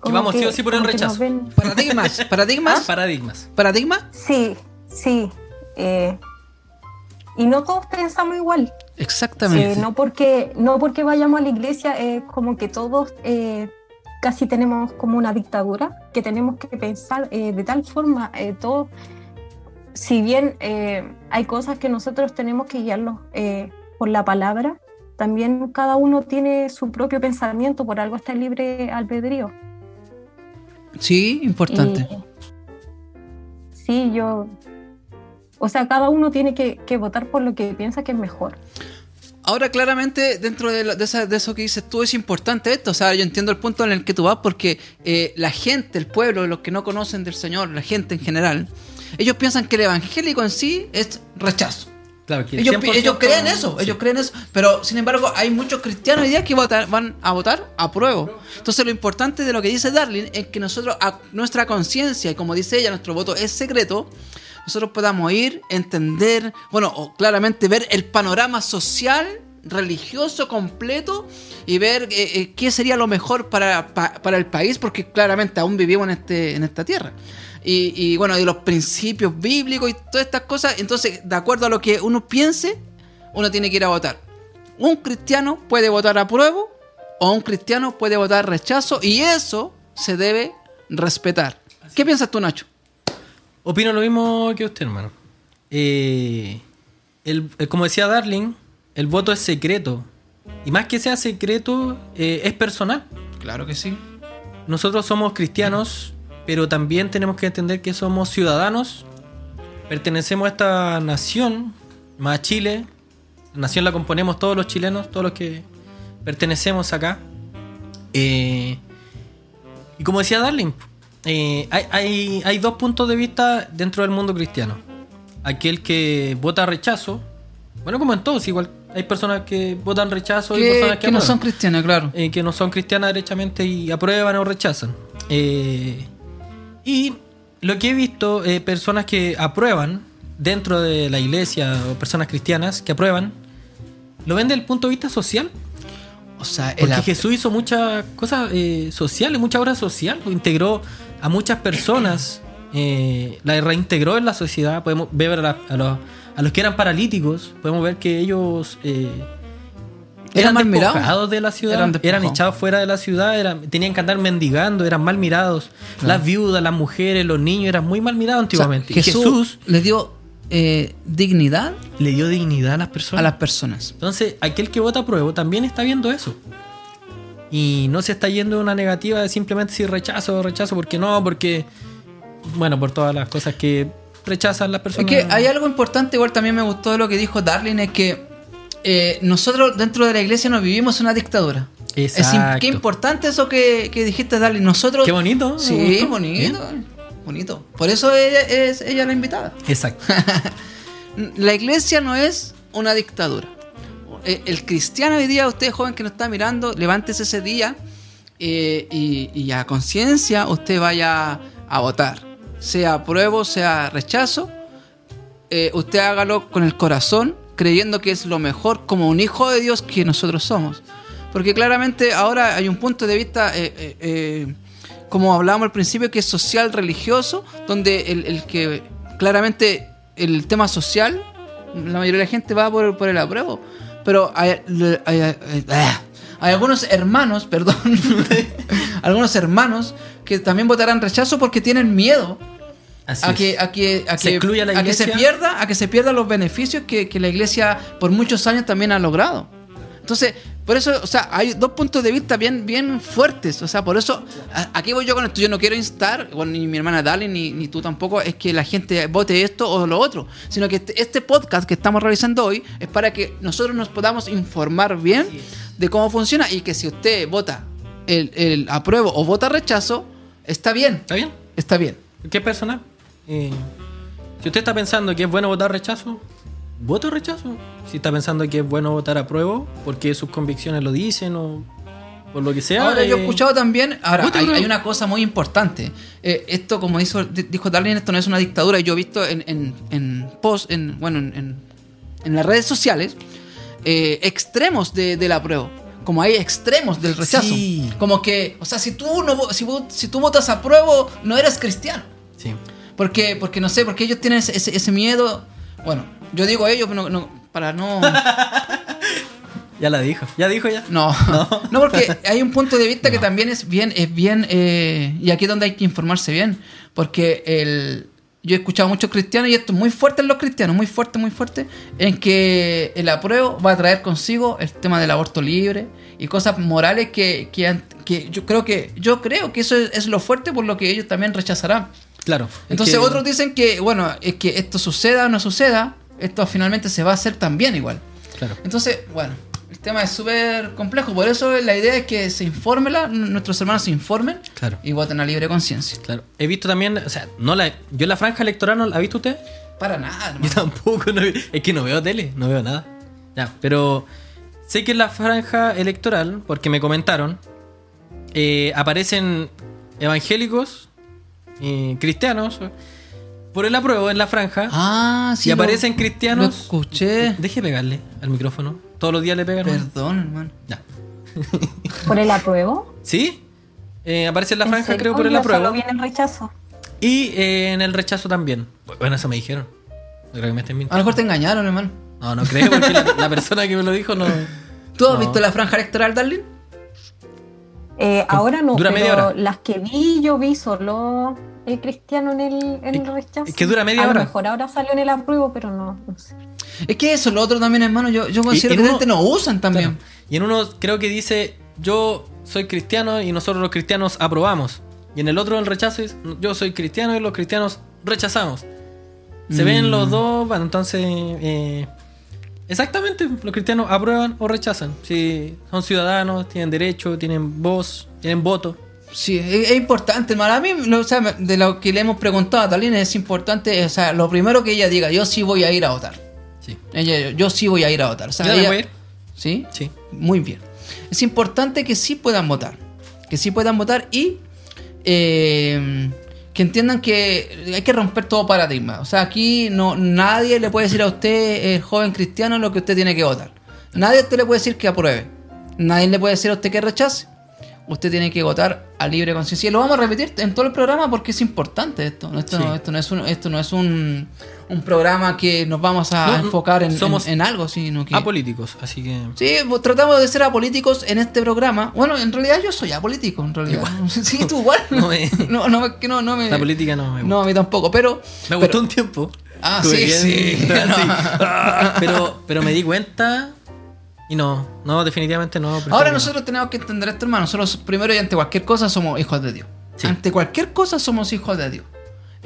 C: Como
B: vamos sí o sí por el rechazo.
C: ven-
A: Paradigmas, paradigmas,
B: Paradigmas.
A: paradigma.
C: Sí, sí. eh, y no todos pensamos igual.
A: Exactamente.
C: Eh, no, porque, no porque vayamos a la iglesia, es como que todos eh, casi tenemos como una dictadura, que tenemos que pensar eh, de tal forma, eh, todo, si bien eh, hay cosas que nosotros tenemos que guiarlos por la palabra, también cada uno tiene su propio pensamiento, por algo está el libre albedrío.
A: Sí, importante.
C: Sí, yo... O sea, cada uno tiene que, que votar por lo que piensa que es mejor.
A: Ahora, claramente, dentro de, lo- de esa- de eso que dices tú, es importante esto. O sea, yo entiendo el punto en el que tú vas, porque eh, la gente, el pueblo, los que no conocen del Señor, la gente en general, ellos piensan que el evangélico en sí es rechazo.
B: Claro, que
A: Ellos,
B: 100%
A: ellos creen eso,
B: sí.
A: ellos creen eso. Pero, sin embargo, hay muchos cristianos hoy día que votan- van a votar a prueba. Entonces, lo importante de lo que dice Darling es que nosotros, a nuestra conciencia, y como dice ella, nuestro voto es secreto, nosotros podamos ir, entender, bueno, o claramente ver el panorama social, religioso completo y ver eh, eh, qué sería lo mejor para, pa- para el país, porque claramente aún vivimos en, este, en esta tierra. Y, y, bueno, y los principios bíblicos y todas estas cosas. Entonces, de acuerdo a lo que uno piense, uno tiene que ir a votar. Un cristiano puede votar apruebo o un cristiano puede votar rechazo y eso se debe respetar. ¿Qué piensas tú, Nacho?
B: Opino lo mismo que usted, hermano. Eh, el, el- como decía Darling, el voto es secreto. Y más que sea secreto, eh, es personal.
A: Claro que sí.
B: Nosotros somos cristianos, pero también tenemos que entender que somos ciudadanos. Pertenecemos a esta nación, más Chile. La nación la componemos todos los chilenos, todos los que pertenecemos acá. Eh, y como decía Darling, eh, hay, hay- hay dos puntos de vista dentro del mundo cristiano. Aquel que vota rechazo, bueno, como en todos, igual hay personas que votan rechazo y personas que,
A: que no son cristianos, claro.
B: eh, que no son cristianas derechamente y aprueban o rechazan. Eh, y lo que he visto, eh, personas que aprueban dentro de la iglesia o personas cristianas que aprueban, lo ven desde el punto de vista social.
A: O sea,
B: Porque Jesús hizo muchas cosas eh, sociales, mucha obra social, integró a muchas personas, eh, la reintegró en la sociedad. Podemos ver a, la- a los, a los que eran paralíticos, podemos ver que ellos eh,
A: Eran
B: eran,
A: mal mirados.
B: de la ciudad,
A: Eran
B: eran, echados fuera de la ciudad, eran, tenían que andar mendigando, eran mal mirados. Las viudas, las mujeres, los niños eran muy mal mirados
A: o sea,
B: antiguamente. Y
A: Jesús,
B: Jesús
A: le dio eh, dignidad
B: le dio dignidad a las personas.
A: a las personas.
B: Entonces, aquel que vota a prueba también está viendo eso. Y no se está yendo una negativa de simplemente si rechazo rechazo, porque no, porque. Bueno, por todas las cosas que rechazan las
A: Es
B: personas.
A: que hay algo importante, igual también me gustó lo que dijo Darling, es que eh, nosotros dentro de la iglesia nos vivimos una dictadura. Es
B: Exacto.
A: qué importante eso que, que dijiste, Darling. Nosotros.
B: Qué bonito.
A: Sí, bonito.
B: Bien.
A: Bonito. Por eso ella es ella la invitada.
B: Exacto.
A: La iglesia no es una dictadura. Eh, el cristiano hoy día, usted joven que nos está mirando, levántese ese día eh, y, a conciencia usted vaya a votar. Sea apruebo, sea rechazo, eh, usted hágalo con el corazón, creyendo que es lo mejor como un hijo de Dios que nosotros somos. Porque claramente ahora hay un punto de vista, como hablábamos al principio, que es social religioso, donde el, el que claramente el tema social, la mayoría de la gente va por, por el apruebo. Pero hay, hay- hay- ah, hay algunos hermanos, perdón, algunos hermanos que también votarán rechazo porque tienen miedo a que, a que, a
B: Se
A: que,
B: la
A: a que se pierda, a que se pierdan los beneficios que, que la iglesia por muchos años también ha logrado. Entonces, por eso, o sea, hay dos puntos de vista bien, bien fuertes. O sea, por eso, aquí voy yo con esto. Yo no quiero instar, bueno, ni mi hermana Dali, ni, ni tú tampoco, es que la gente vote esto o lo otro. Sino que este, este podcast que estamos realizando hoy es para que nosotros nos podamos informar bien de cómo funciona y que si usted vota el, el apruebo o vota rechazo, está bien.
B: ¿Está bien?
A: Está bien.
B: ¿Qué personal? Eh, si usted está pensando que es bueno votar rechazo, vote rechazo. Si está pensando que es bueno votar apruebo, porque sus convicciones lo dicen o por lo que sea.
A: Ahora yo he
B: eh,
A: escuchado también, ahora hay, una cosa muy importante. Eh, esto, como dijo, dijo Darlene, esto no es una dictadura. Yo he visto en, en, en post, en, bueno, en, en- las redes sociales, eh, extremos de, del apruebo. Como hay extremos del rechazo.
B: Sí.
A: Como que, o sea, si tú no si, si tú votas apruebo, no eres cristiano.
B: Sí.
A: Porque, porque no sé, porque ellos tienen ese, ese- ese miedo. Bueno, yo digo ellos, pero no, no- para no.
B: Ya la dijo. Ya dijo ya.
A: No, no, porque hay un punto de vista que también es bien, es bien, eh, y aquí es donde hay que informarse bien, porque el, yo he escuchado a muchos cristianos, y esto es muy fuerte en los cristianos, muy fuerte, muy fuerte, en que el apruebo va a traer consigo el tema del aborto libre y cosas morales que, que, que yo creo que yo creo que eso es, es lo fuerte por lo que ellos también rechazarán.
B: Claro. es
A: Entonces
B: que-
A: otros dicen que, bueno, es que esto suceda o no suceda, esto finalmente se va a hacer también igual.
B: Claro.
A: Entonces, bueno, el tema es súper complejo. Por eso la idea es que se informe, la- nuestros hermanos se informen
B: Claro.
A: y voten a libre conciencia.
B: Claro. He visto también, o sea, no la, yo la franja electoral no la ha visto usted.
A: Para nada,
B: Yo
A: hermano.
B: tampoco, no- es que no veo tele, no veo nada. Ya, pero sé que en la franja electoral, porque me comentaron, eh, aparecen evangélicos, eh, cristianos, por el apruebo en la franja.
A: Ah, sí.
B: y
A: lo-
B: aparecen cristianos.
A: Lo escuché.
B: Deje pegarle al micrófono. Todos los días le pegan. ¿no?
A: Perdón, hermano.
B: Ya.
C: ¿Por el apruebo?
B: ¿Sí? Eh, aparece en la
C: ¿En
B: franja,
C: serio?
B: creo, por el apruebo.
C: Solo viene el rechazo.
B: Y eh, en el rechazo también. Bueno, eso me dijeron. No creo que me estén
A: A lo
B: mintiendo.
A: mejor te engañaron, hermano.
B: No, no creo, porque la, la persona que me lo dijo no.
A: ¿Tú has
B: No.
A: visto la franja electoral, Darlene?
C: Eh, ahora no,
B: Dura
C: pero
B: media hora.
C: las que vi, yo vi solo el cristiano en el, en el rechazo.
B: es que dura media
C: A
B: hora.
C: lo mejor ahora salió en el apruebo, pero no, no sé.
A: Es que eso, lo otro también, hermano, yo, yo considero que
B: uno-
A: gente no usan también.
B: Claro. Y en uno creo que dice, yo soy cristiano y nosotros los cristianos aprobamos. Y en el otro, el rechazo, es, yo soy cristiano y los cristianos rechazamos. Se
A: Mm.
B: ven los dos, bueno, entonces... eh, exactamente, los cristianos aprueban o rechazan. Si son ciudadanos, tienen derecho, tienen voz, tienen voto.
A: Sí, es, es importante, hermano. A mí, o sea, de lo que le hemos preguntado a Darlene, es importante, o sea, lo primero que ella diga, yo sí voy a ir a votar.
B: Sí.
A: Ella, yo sí voy a ir a votar. O sea,
B: ¿Yo también
A: ella-
B: voy a ir?
A: ¿Sí?
B: Sí.
A: Muy bien. Es importante que sí puedan votar. Que sí puedan votar y eh, que entiendan que hay que romper todo paradigma. O sea, aquí no nadie le puede decir a usted, el joven cristiano, lo que usted tiene que votar. Nadie a usted le puede decir que apruebe. Nadie le puede decir a usted que rechace. Usted tiene que votar a libre conciencia. Y lo vamos a repetir en todo el programa porque es importante esto. Esto,
B: Sí.
A: no, esto no es, un, esto no es un, un programa que nos vamos a
B: No,
A: enfocar en,
B: somos
A: en- en algo, sino que...
B: Apolíticos, así que...
A: Sí, pues, tratamos de ser apolíticos en este programa. Bueno, en realidad yo soy apolítico, en realidad. Sí, tú igual.
B: No me-
A: No, no, no, no me.
B: La política no me gusta.
A: No, a mí tampoco, pero.
B: Me
A: pero-
B: gustó un tiempo.
A: Ah, sí, sí.
B: así,
A: No.
B: ah, pero, pero me di cuenta y no, no, definitivamente no.
A: Ahora
B: no.
A: nosotros tenemos que entender esto, hermano. Nosotros primero y ante cualquier cosa somos hijos de Dios.
B: Sí.
A: Ante cualquier cosa somos hijos de Dios.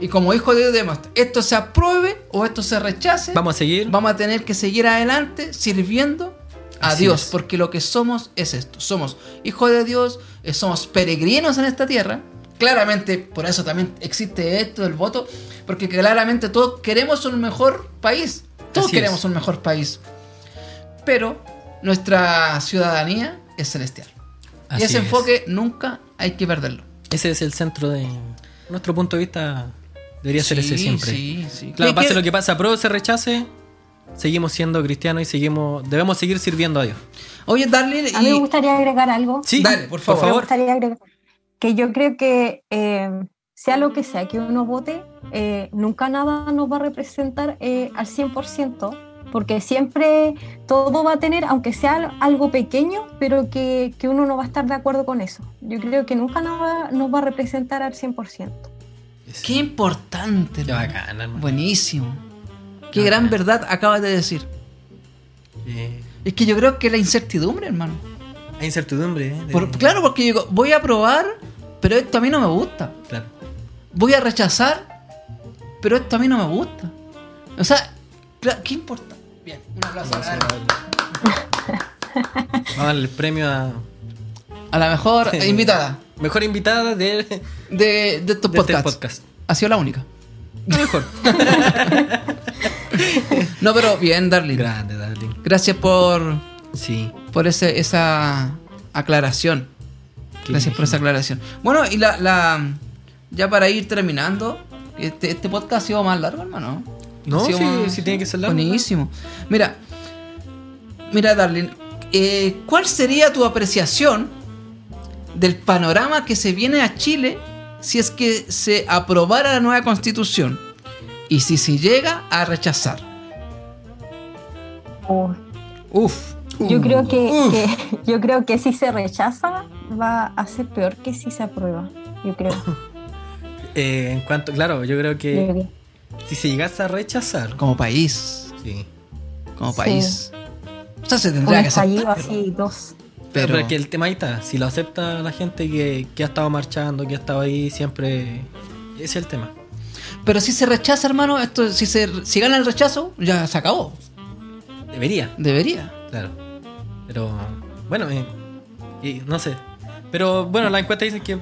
A: Y como hijos de Dios debemos, esto se apruebe o esto se rechace,
B: Vamos a seguir.
A: vamos a tener que seguir adelante sirviendo a
B: Así
A: Dios,
B: es.
A: porque lo que somos es esto. Somos hijos de Dios, eh, somos peregrinos en esta tierra. Claramente, por eso también existe esto del voto, porque claramente todos queremos un mejor país. Todos
B: Así es.
A: queremos un mejor país. Pero nuestra ciudadanía es celestial.
B: Así
A: y ese
B: es.
A: enfoque nunca hay que perderlo.
B: Ese es el centro de nuestro punto de vista. Debería ser ese siempre.
A: Sí, sí.
B: Claro,
A: ¿Qué-
B: pase lo que pase, apruebe o se rechace, seguimos siendo cristianos y seguimos, debemos seguir sirviendo a Dios.
A: Oye, Darlene,
C: A mí me
A: y...
C: gustaría agregar algo.
B: Sí,
A: Dale, por favor.
C: Me gustaría agregar que yo creo que eh, sea lo que sea que uno vote, eh, nunca nada nos va a representar eh, al 100%, porque siempre todo va a tener, aunque sea algo pequeño, pero que, que uno no va a estar de acuerdo con eso. Yo creo que nunca nada nos va a representar al 100%.
A: Qué importante.
B: Qué bacán, hermano.
A: Buenísimo. Qué gran verdad acabas de decir.
B: Eh,
A: Es que yo creo que la incertidumbre, hermano.
B: hay incertidumbre, ¿eh? De-
A: Por- claro, porque yo digo, voy a probar, pero esto a mí no me gusta.
B: Claro.
A: Voy a rechazar, pero esto a mí no me gusta. O sea, ¿qué importa? Bien, un aplauso.
B: Vamos a Vamos a darle el premio a
A: A la mejor
B: Sí.
A: invitada
B: mejor invitada de, de
A: de, de estos
B: este
A: podcasts.
B: podcast.
A: Ha sido la única.
B: A lo mejor.
A: No, pero bien, Darling.
B: Grande, Darling.
A: Gracias por,
B: Sí.
A: por ese, esa aclaración.
B: Qué
A: Gracias por esa aclaración. Bueno, y la, la ya para ir terminando, este, este podcast ha sido más largo, hermano.
B: No, sí, sí tiene que ser largo.
A: Buenísimo. Mira, mira, Darling, eh, ¿cuál sería tu apreciación del panorama que se viene a Chile si es que se aprobara la nueva constitución y si se llega a rechazar?
C: Uh,
A: Uf.
C: yo, creo que,
A: Uf.
C: que- yo creo que si se rechaza va a ser peor que si se aprueba. Yo creo.
B: Eh, en cuanto, claro, yo creo
C: yo
B: que. Si se llegase a rechazar,
A: Como país.
B: sí.
A: Como
C: Sí.
A: país. O sea, se tendría que aceptar.
C: así, dos.
B: Pero,
A: Pero,
B: es que el tema ahí está, si lo acepta la gente que, que ha estado marchando, que ha estado ahí siempre, ese es el tema.
A: pero si se rechaza, hermano, esto, si se si gana el rechazo, ya se acabó.
B: Debería,
A: Debería.
B: claro. Pero, bueno, eh, y no sé. Pero bueno, la encuesta dice que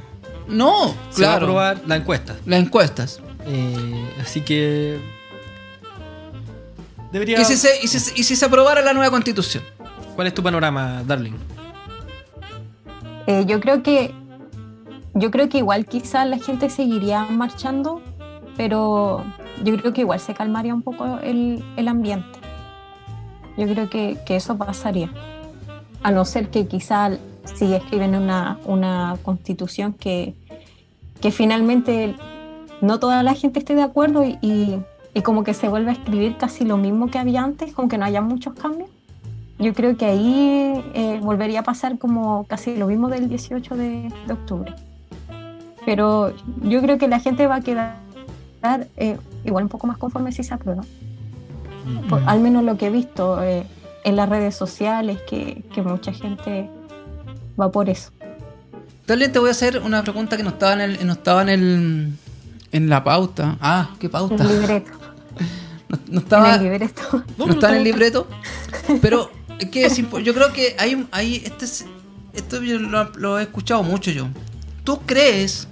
A: No,
B: se va a
A: claro.
B: aprobar la encuesta.
A: Las encuestas.
B: Eh, así que debería.
A: ¿Y si, se, y, si, y si se aprobara la nueva constitución?
B: ¿Cuál es tu panorama, Darling?
C: Eh, yo creo que yo creo que igual quizás la gente seguiría marchando, pero yo creo que igual se calmaría un poco el, el ambiente. Yo creo que, que eso pasaría. A no ser que quizás si escriben una, una constitución que, que finalmente no toda la gente esté de acuerdo y, y- y como que se vuelve a escribir casi lo mismo que había antes, aunque no haya muchos cambios. Yo creo que ahí eh, volvería a pasar como casi lo mismo del 18 de, de octubre. Pero yo creo que la gente va a quedar eh, igual un poco más conforme si se aprueba. Por- al menos lo que he visto eh, en las redes sociales, que, que mucha gente va por eso.
A: Darling, te voy a hacer una pregunta que no estaba en el, no estaba en el en la pauta. Ah, qué
C: En
A: pauta.
C: el libreto.
A: No, no
C: En
A: estaba,
C: el libreto.
A: no estaba en el libreto. Pero es que es yo creo que hay hay este es- esto yo lo, lo he escuchado mucho yo. ¿Tú crees?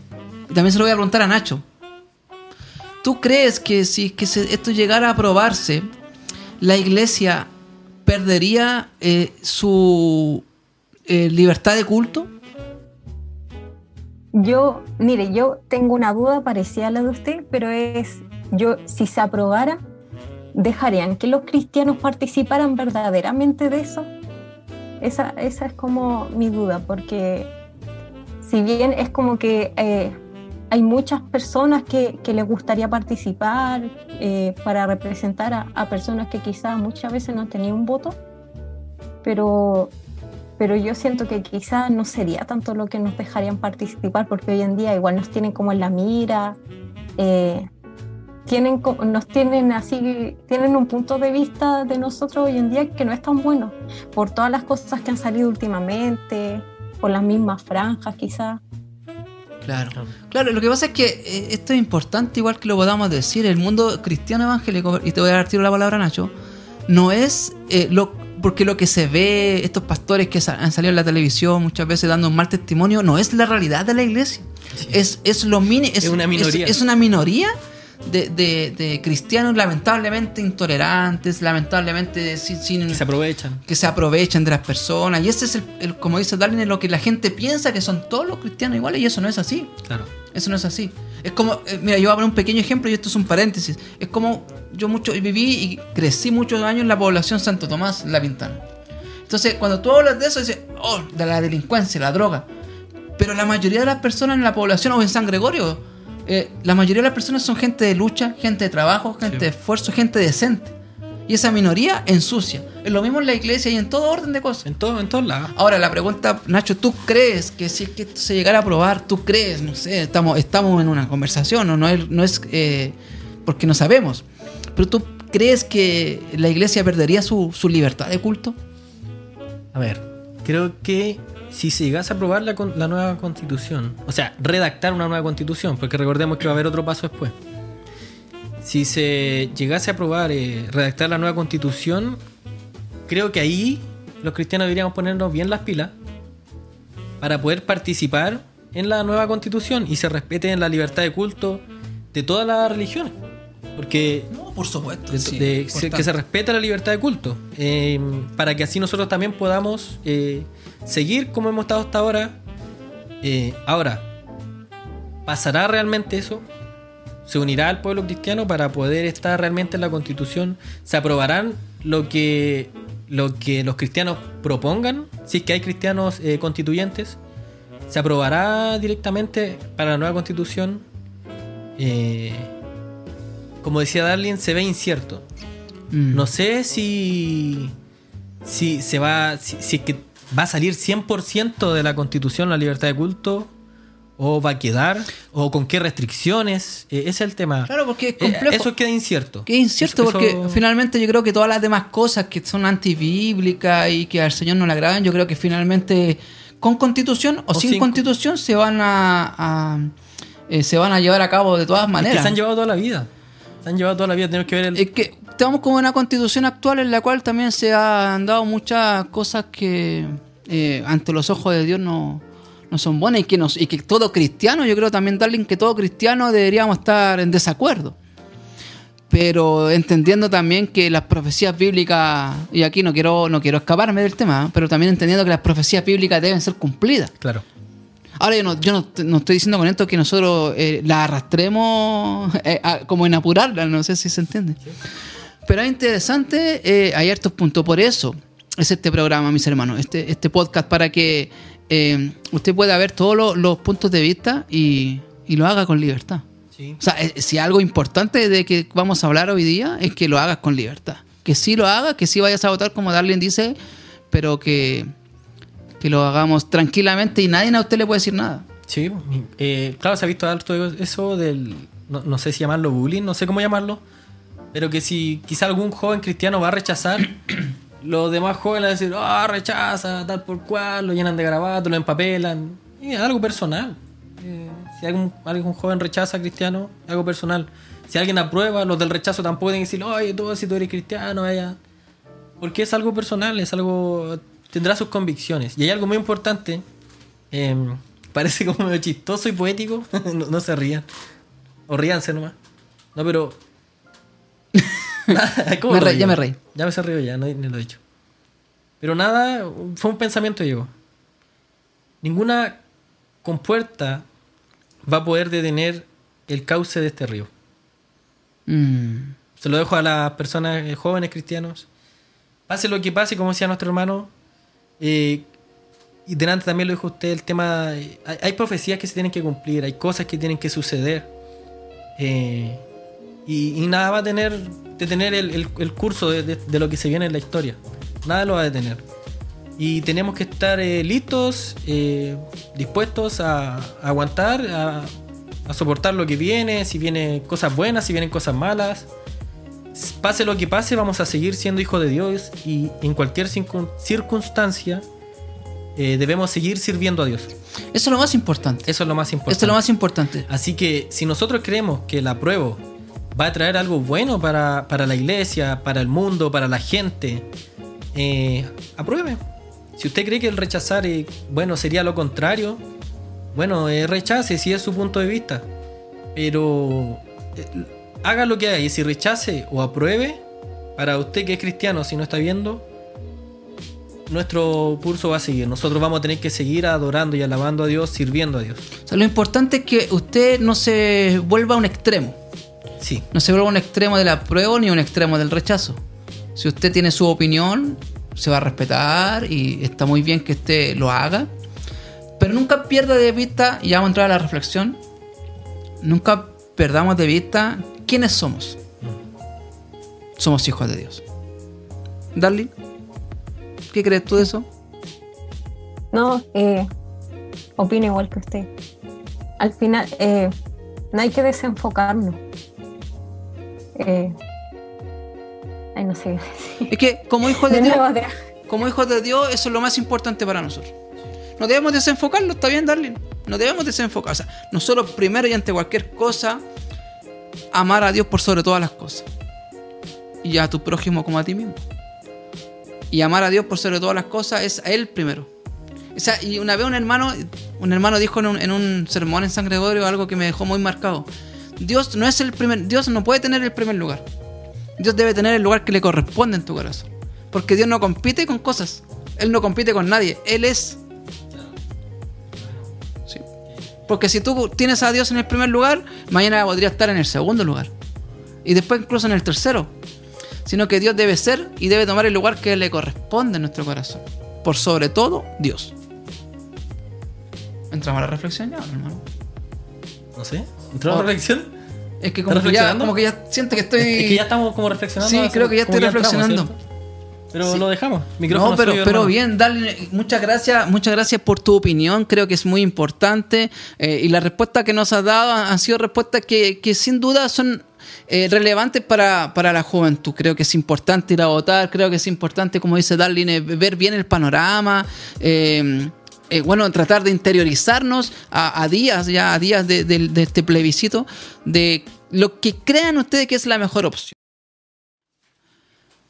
A: y También se lo voy a preguntar a Nacho. ¿Tú crees que si que se- esto llegara a aprobarse, la iglesia perdería eh, su eh, libertad de culto?
C: Yo, mire, yo tengo una duda parecida a la de usted, pero es, yo, si se aprobara, ¿dejarían que los cristianos participaran verdaderamente de eso? Esa, esa es como mi duda, porque si bien es como que eh, hay muchas personas que, les gustaría participar eh, para representar a, a personas que quizás muchas veces no tenían un voto, pero pero yo siento que quizás no sería tanto lo que nos dejarían participar, porque hoy en día igual nos tienen como en la mira, eh, tienen, nos tienen así, tienen un punto de vista de nosotros hoy en día que no es tan bueno, por todas las cosas que han salido últimamente, por las mismas franjas quizás.
A: Claro. Claro, lo que pasa es que eh, esto es importante, igual que lo podamos decir, el mundo cristiano evangélico, y te voy a dar tiro la palabra, Nacho, no es eh, lo porque lo que se ve, estos pastores que han salido en la televisión muchas veces dando un mal testimonio, no es la realidad de la iglesia. Es, es lo mini, es,
B: Es una minoría.
A: Es, es una minoría de, de- de cristianos lamentablemente intolerantes, lamentablemente sin, sin-
B: Que se aprovechan.
A: que se aprovechan de las personas. Y ese es el, el- como dice Darwin, lo que la gente piensa que son todos los cristianos iguales y eso no es así.
B: Claro.
A: Eso no es así. Es como, eh, mira, yo voy a poner un pequeño ejemplo y esto es un paréntesis. Es como yo mucho viví y crecí muchos años en la población Santo Tomás, La Pintana. Entonces, cuando tú hablas de eso, dices, oh, de la delincuencia, la droga. Pero la mayoría de las personas en la población o en San Gregorio, eh, la mayoría de las personas son gente de lucha, gente de trabajo, gente
B: Sí.
A: de esfuerzo, gente decente. Y esa minoría ensucia. Es lo mismo en la iglesia y en todo orden de cosas.
B: En, todo, en todos lados.
A: Ahora, la pregunta, Nacho, ¿tú crees que si es que esto se llegara a probar, tú crees, no sé, estamos, estamos en una conversación, no, no es, no es eh, porque no sabemos, pero tú crees que la iglesia perdería su, su libertad de culto?
B: A ver, creo que si se llegase a aprobar la, la nueva constitución, o sea, redactar una nueva constitución, porque recordemos que va a haber otro paso después. Si se llegase a aprobar eh, redactar la nueva constitución, creo que ahí los cristianos deberíamos ponernos bien las pilas para poder participar en la nueva constitución y se respete la libertad de culto de todas las religiones. Porque
A: No, por supuesto.
B: de- de- se- que se respete la libertad de culto, eh, para que así nosotros también podamos eh, seguir como hemos estado hasta ahora. Eh, ahora, ¿pasará realmente eso? ¿Se unirá al pueblo cristiano para poder estar realmente en la constitución? ¿Se aprobarán lo que, lo que los cristianos propongan? Si es que hay cristianos eh, constituyentes. ¿Se aprobará directamente para la nueva constitución? Eh, como decía Darlene, se ve incierto.
A: Mm.
B: No sé si, si se va, si, si es que va a salir 100% de la constitución la libertad de culto, o va a quedar, o con qué restricciones. Eh, ese es el tema.
A: Claro, porque es
B: Eh,
A: complejo.
B: eso queda incierto.
A: Que es incierto
B: Eso-
A: porque
B: eso-
A: finalmente yo creo que todas las demás cosas que son antibíblicas y que al Señor no le agradan, yo creo que finalmente con constitución o,
B: O
A: sin,
B: sin-
A: constitución se van a, a- eh, se van a llevar a cabo de todas
B: es que
A: maneras.
B: se han llevado toda la vida. Se han llevado toda la vida. Tenemos que ver el.
A: Es que estamos con una constitución actual en la cual también se han dado muchas cosas que eh, ante los ojos de Dios no, no son buenas y que, nos, y que todo cristiano, yo creo también, Darling, que todo cristiano deberíamos estar en desacuerdo. Pero entendiendo también que las profecías bíblicas, y aquí no quiero, no quiero escaparme del tema, ¿eh? pero también entendiendo que las profecías bíblicas deben ser cumplidas.
B: Claro.
A: Ahora yo no, yo no, no estoy diciendo con esto que nosotros eh, la arrastremos eh, a- como en apurarla, no sé si se entiende. Pero es interesante, eh, hay hartos puntos. Por eso es este programa, mis hermanos, este, este podcast para que eh, usted pueda ver todos los, los puntos de vista y, y lo haga con libertad.
B: Sí.
A: O sea, eh, si algo importante de que vamos a hablar hoy día es que lo hagas con libertad. Que sí lo hagas, que sí vayas a votar como Darlene dice, pero que, que lo hagamos tranquilamente y nadie a usted le puede decir nada.
B: Sí, eh, claro, se ha visto harto eso del, no, no sé si llamarlo bullying, no sé cómo llamarlo, pero que si quizá algún joven cristiano va a rechazar, los demás jóvenes decir, ah, rechaza, tal por cual, lo llenan de garabatos, lo empapelan, y es algo personal. Eh, si algún, algún joven rechaza a cristiano, algo personal. Si alguien aprueba, los del rechazo tampoco pueden decir, oye, tú si tú eres cristiano, vaya. Porque es algo personal, es algo. tendrá sus convicciones. Y hay algo muy importante. eh, parece como chistoso y poético. no, no se rían. O ríanse nomás. No, pero. ¿Cómo
A: Me
B: digo?
A: ya me reí.
B: Ya me se río ya, no, ni lo he dicho. Pero nada, fue un pensamiento llegó. Ninguna compuerta va a poder detener el cauce de este río.
A: Mm.
B: Se lo dejo a las personas eh, jóvenes cristianos. Pase lo que pase, como decía nuestro hermano. eh, y delante también lo dijo usted, el tema... eh, hay, hay profecías que se tienen que cumplir, hay cosas que tienen que suceder. eh, y, y nada va a tener, detener el, el- el curso de, de- de lo que se viene en la historia. Nada lo va a detener. Y tenemos que estar eh, listos, eh, dispuestos a, a aguantar, a, a soportar lo que viene, si vienen cosas buenas, si vienen cosas malas. Pase lo que pase, vamos a seguir siendo hijos de Dios y en cualquier circun- circunstancia eh, debemos seguir sirviendo a Dios.
A: Eso es lo más importante.
B: Eso es lo más importante.
A: Esto es lo más importante.
B: Así que si nosotros creemos que la prueba va a traer algo bueno para, para la iglesia, para el mundo, para la gente, eh, apruebe. Si usted cree que el rechazar, eh, bueno, sería lo contrario, bueno, eh, rechace si es su punto de vista. Pero eh, haga lo que haga y si rechace o apruebe, para usted que es cristiano, si no está viendo, nuestro curso va a seguir. Nosotros vamos a tener que seguir adorando y alabando a Dios, sirviendo a Dios.
A: Lo importante es que usted no se vuelva a un extremo.
B: Sí.
A: No se vuelva un extremo del apruebo ni un extremo del rechazo. Si usted tiene su opinión, se va a respetar y está muy bien que usted lo haga. Pero nunca pierda de vista, y ya vamos a entrar a la reflexión, nunca perdamos de vista quiénes somos. Somos hijos de Dios. Darling, ¿qué crees tú de eso?
C: No, eh, opino igual que usted. Al final, eh, no hay que desenfocarnos. Eh, ay, no sé qué decir.
A: Es que como hijos de
C: De
A: Dios,
C: nuevo,
A: como hijos de Dios, eso es lo más importante para nosotros. No debemos desenfocarlo, está bien, Darling. No debemos desenfocar. O sea, nosotros primero y ante cualquier cosa, amar a Dios por sobre todas las cosas. Y a tu prójimo como a ti mismo. Y amar a Dios por sobre todas las cosas es a Él primero. O sea, y una vez un hermano, un hermano dijo en un, en un sermón en San Gregorio algo que me dejó muy marcado. Dios no es el primer, Dios no puede tener el primer lugar. Dios debe tener el lugar que le corresponde en tu corazón. Porque Dios no compite con cosas. Él no compite con nadie. Él es. Sí. Porque si tú tienes a Dios en el primer lugar, mañana podría estar en el segundo lugar. Y después incluso en el tercero. Sino que Dios debe ser y debe tomar el lugar que le corresponde en nuestro corazón. Por sobre todo, Dios. Entramos a la reflexión ya, hermano.
B: No sé. ¿Entró la
A: Oh.
B: reflexión?
A: Es que como que, ya, como que ya siento que estoy...
B: Es que ya estamos como reflexionando.
A: Sí, creo que ya estoy reflexionando.
B: Pero
A: Sí.
B: lo dejamos. Micrófono
A: No, pero,
B: suyo,
A: pero bien, dale, muchas gracias, muchas gracias por tu opinión, creo que es muy importante eh, y las respuestas que nos has dado han, han sido respuestas que, que sin duda son eh, relevantes para, para la juventud. Creo que es importante ir a votar, creo que es importante, como dice Darlin, eh, ver bien el panorama. eh, eh, bueno, tratar de interiorizarnos a, días, ya a días de, este plebiscito, de lo que crean ustedes que es la mejor opción.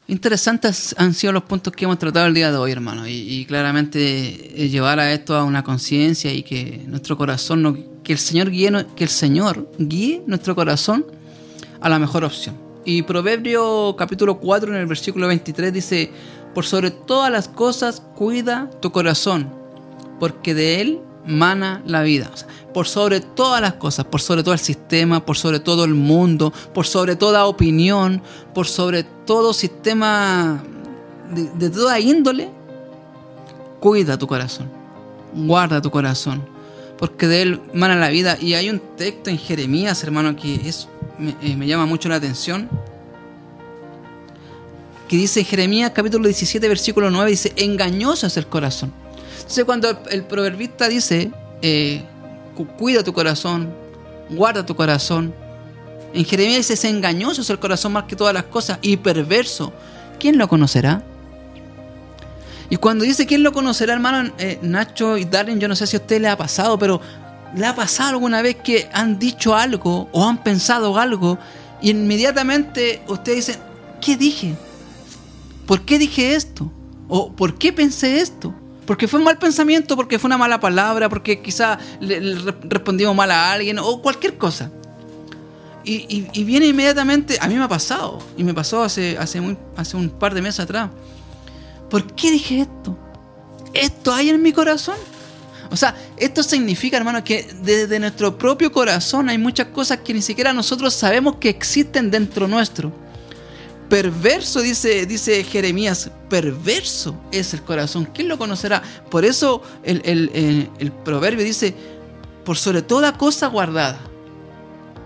A: Interesantes han sido los puntos que hemos tratado el día de hoy, hermano. Y, claramente eh, llevar a esto a una conciencia y que nuestro corazón, que el Señor guíe, que el Señor guíe nuestro corazón a la mejor opción. Y Proverbio capítulo 4 en el versículo 23 dice, por sobre todas las cosas cuida tu corazón, porque de él mana la vida. Por sobre todas las cosas, por sobre todo el sistema, por sobre todo el mundo, por sobre toda opinión, por sobre todo sistema de, toda índole, cuida tu corazón, guarda tu corazón, porque de él mana la vida. Y hay un texto en Jeremías, hermano, que es, me, eh, llama mucho la atención. Que dice Jeremías capítulo 17, versículo 9, dice, engañoso es el corazón. Entonces cuando el, proverbista dice, eh, cu- cuida tu corazón, guarda tu corazón, en Jeremías dice, es engañoso es el corazón más que todas las cosas y perverso. ¿Quién lo conocerá? Y cuando dice quién lo conocerá, hermano, eh, Nacho y Darren, yo no sé si a usted le ha pasado, pero ¿le ha pasado alguna vez que han dicho algo o han pensado algo y inmediatamente usted dice, ¿qué dije? ¿Por qué dije esto? ¿O por qué pensé esto? Porque fue un mal pensamiento, porque fue una mala palabra, porque quizá le, le re- respondimos mal a alguien o cualquier cosa. Y, viene inmediatamente, a mí me ha pasado, y me pasó hace, hace, hace un par de meses atrás. ¿Por qué dije esto? ¿Esto hay en mi corazón? O sea, esto significa, hermano, que desde nuestro propio corazón hay muchas cosas que ni siquiera nosotros sabemos que existen dentro nuestro. Perverso, dice, dice Jeremías, perverso es el corazón. ¿Quién lo conocerá? Por eso el, el- el- el proverbio dice, por sobre toda cosa guardada.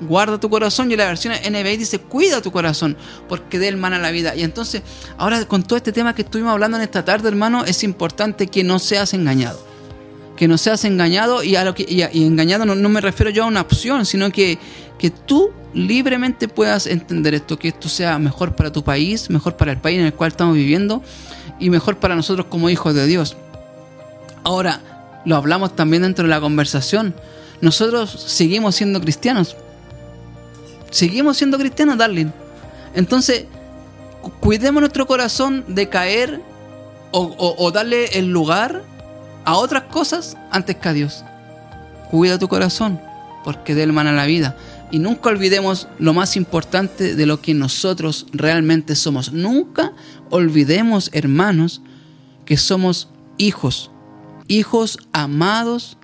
A: Guarda tu corazón y la versión NBI dice, cuida tu corazón, porque de él mana la vida. Y entonces, ahora con todo este tema que estuvimos hablando en esta tarde, hermano, es importante que no seas engañado que no seas engañado y a lo que y, engañado no, no me refiero yo a una opción, sino que, que tú libremente puedas entender esto, que esto sea mejor para tu país, mejor para el país en el cual estamos viviendo y mejor para nosotros como hijos de Dios. Ahora, lo hablamos también dentro de la conversación. Nosotros seguimos siendo cristianos. Seguimos siendo cristianos, darling. Entonces, cu- cuidemos nuestro corazón de caer o darle el lugar a otras cosas antes que a Dios. Cuida tu corazón, porque de él la vida. Y nunca olvidemos lo más importante de lo que nosotros realmente somos. Nunca olvidemos, hermanos, que somos hijos. Hijos amados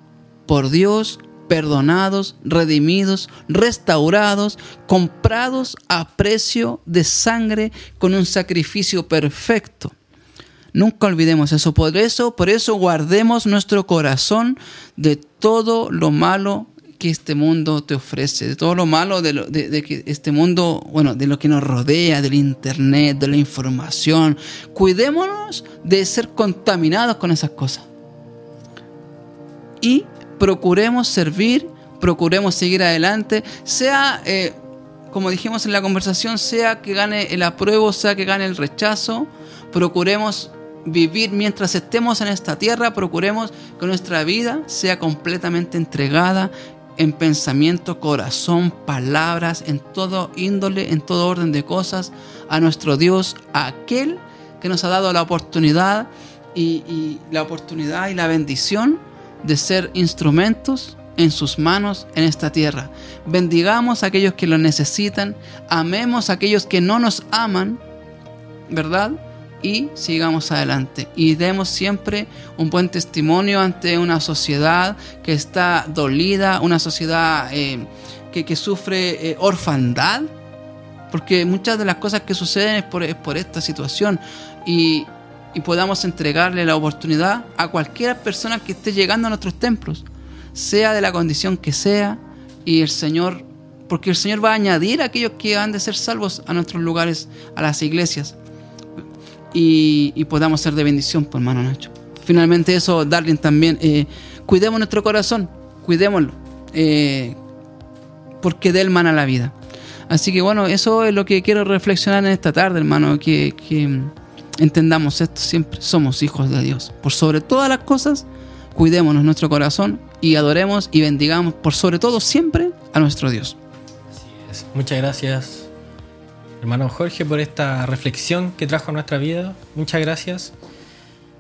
A: por Dios, perdonados, redimidos, restaurados, comprados a precio de sangre con un sacrificio perfecto. Nunca olvidemos eso. Por eso, por eso guardemos nuestro corazón de todo lo malo que este mundo te ofrece, de todo lo malo de, lo, de, que este mundo, bueno, de lo que nos rodea, del internet, de la información. Cuidémonos de ser contaminados con esas cosas. Y procuremos servir, procuremos seguir adelante, sea, eh, como dijimos en la conversación, sea que gane el apruebo, sea que gane el rechazo, procuremos vivir mientras estemos en esta tierra, procuremos que nuestra vida sea completamente entregada en pensamiento, corazón, palabras, en todo índole, en todo orden de cosas, a nuestro Dios, a aquel que nos ha dado la oportunidad y, la oportunidad y la bendición de ser instrumentos en sus manos en esta tierra. Bendigamos a aquellos que lo necesitan, amemos a aquellos que no nos aman, ¿verdad? Y sigamos adelante. Y demos siempre un buen testimonio ante una sociedad que está dolida, una sociedad eh, que, sufre eh, orfandad, porque muchas de las cosas que suceden es por, por esta situación. Y, y, podamos entregarle la oportunidad a cualquier persona que esté llegando a nuestros templos, sea de la condición que sea, y el Señor, porque el Señor va a añadir a aquellos que han de ser salvos a nuestros lugares, a las iglesias y, podamos ser de bendición, pues, hermano Nacho. Finalmente eso, Darling, también, eh, cuidemos nuestro corazón, cuidémoslo, eh, porque de él mana la vida. Así que bueno, eso es lo que quiero reflexionar en esta tarde, hermano, que, entendamos esto siempre, somos hijos de Dios. Por sobre todas las cosas, cuidémonos nuestro corazón y adoremos y bendigamos por sobre todo siempre a nuestro Dios.
B: Muchas gracias hermano Jorge, por esta reflexión que trajo a nuestra vida. Muchas gracias.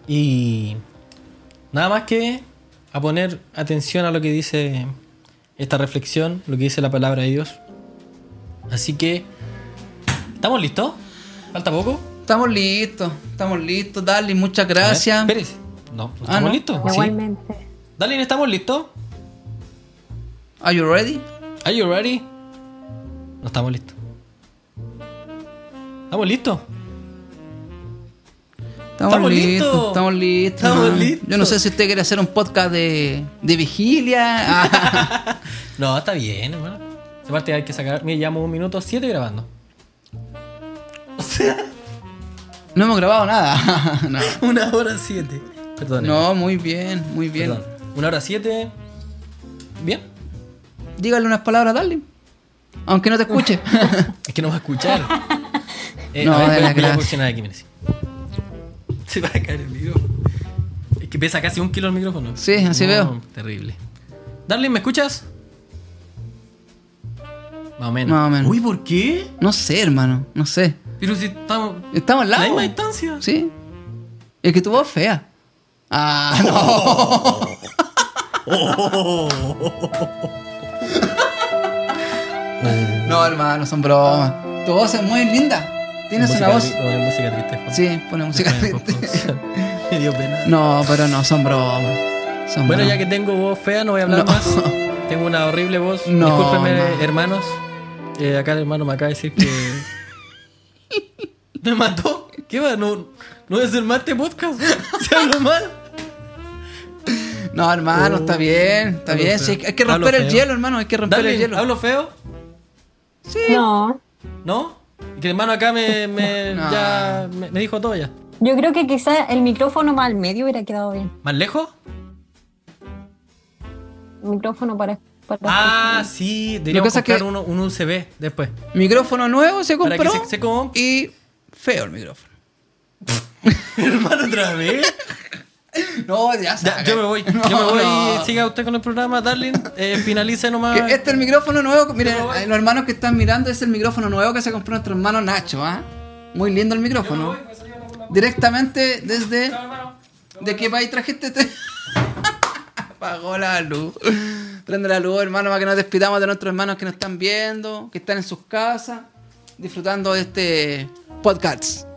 B: Y nada más que a poner atención a lo que dice esta reflexión, lo que dice la palabra de Dios. Así que, ¿estamos listos? ¿Falta poco?
A: Estamos listos, estamos listos. Darling, muchas gracias.
B: Espérese. No, ah, ¿estamos listos?
C: Igualmente.
B: Darling, ¿estamos listos?
A: Are you ready?
B: Are you ready? No estamos listos. ¿Estamos listos?
A: Estamos, listos, estamos listos. Estamos listos. Yo no sé si usted quiere hacer un podcast de, de vigilia.
B: no, está bien, hermano. Esa parte hay que sacar. Mira, llevamos un minuto siete grabando.
A: O sea. No hemos grabado nada.
B: Una hora siete.
A: Perdón. No, muy bien, muy bien. Perdón.
B: Una hora siete. Bien.
A: Dígale unas palabras, dale. Aunque no te escuche.
B: es que no va a escuchar. Eh, no, a ver, voy, voy a posicionar aquí, mira. Se va a caer el micrófono. Es que pesa casi un kilo el micrófono.
A: Sí, así veo.
B: Terrible. Darling, ¿me escuchas? Más o menos.
A: Más o menos.
B: Uy, ¿por qué?
A: No sé, hermano. No sé.
B: Pero si estamos.
A: Estamos al lado.
B: La misma distancia.
A: Sí. Es que tu voz fea. Ah, no. no, hermano, son bromas. Tu voz es muy linda. Tienes una voz.
B: Pone música triste.
A: Sí, pone música triste.
B: Me dio pena.
A: No, pero no, son bromas.
B: bueno, ya que tengo voz fea, no voy a hablar más. Tengo una horrible voz. No, Discúlpenme, hermanos. Eh, acá el hermano me acaba de decir que. ¿Me mató? ¿Qué va? No, no hacer más este podcast. ¿Se hablo mal?
A: No, hermano, está oh, bien, está bien. Sí, hay que romper el hielo, hermano, hay que romper el hielo.
B: ¿Hablo feo?
C: Sí. No.
B: ¿No? que el hermano acá me, me ya me, dijo todo ya.
C: Yo creo que quizás el micrófono más al medio hubiera quedado bien.
B: ¿Más lejos?
C: El micrófono para.
B: ah, sí, deberíamos comprar que... uno, un USB después.
A: Micrófono nuevo se compró. Se, Y feo el micrófono.
B: hermano, otra vez.
A: No, ya, ya
B: Yo me voy. yo me voy. Siga usted con el programa, Darling. Eh, finalice nomás.
A: este es el micrófono nuevo. Miren, los hermanos que están mirando, es el micrófono nuevo que se compró nuestro hermano Nacho. ¿ah? Muy lindo el micrófono. Directamente desde. ¿De qué país trajiste este? Apagó la luz. Prende la luz, hermano, para que nos despidamos de nuestros hermanos que nos están viendo, que están en sus casas, disfrutando de este podcast.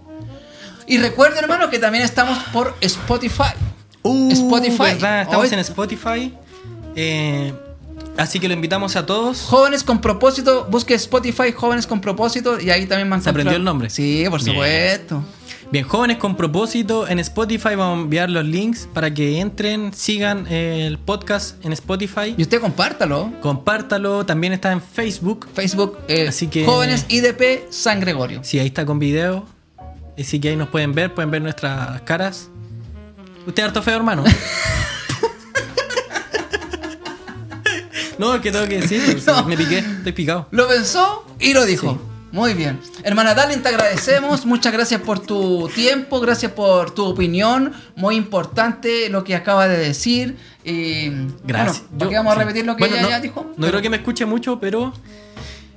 A: Y recuerden, hermano, que también estamos por Spotify.
B: Uh,
A: Spotify.
B: ¿verdad? Estamos
A: Hoy-
B: en Spotify. Eh, así que lo invitamos a todos.
A: Jóvenes con propósito, busque Spotify Jóvenes con propósito y ahí también van a
B: ¿Se aprendió el nombre?
A: Sí, por
B: Bien.
A: supuesto.
B: Bien, jóvenes con propósito en Spotify. Vamos a enviar los links para que entren, sigan eh, el podcast en Spotify.
A: Y usted compártalo.
B: Compártalo. También está en Facebook.
A: Facebook, eh,
B: Así que-
A: Jóvenes IDP San Gregorio.
B: Sí, ahí está con video. Así que ahí nos pueden ver, pueden ver nuestras caras. Usted es harto feo, hermano. no, es que tengo que decir.
A: No.
B: Me piqué, estoy picado.
A: Lo pensó y lo dijo.
B: Sí.
A: Muy bien. Hermana Darlene, te agradecemos. Muchas gracias por tu tiempo, gracias por tu opinión. Muy importante lo que acaba de decir. Y,
B: Gracias.
A: Bueno, ¿para qué vamos a repetir lo que
B: Bueno,
A: ella
B: no,
A: ya dijo?
B: No creo que me escuche mucho, pero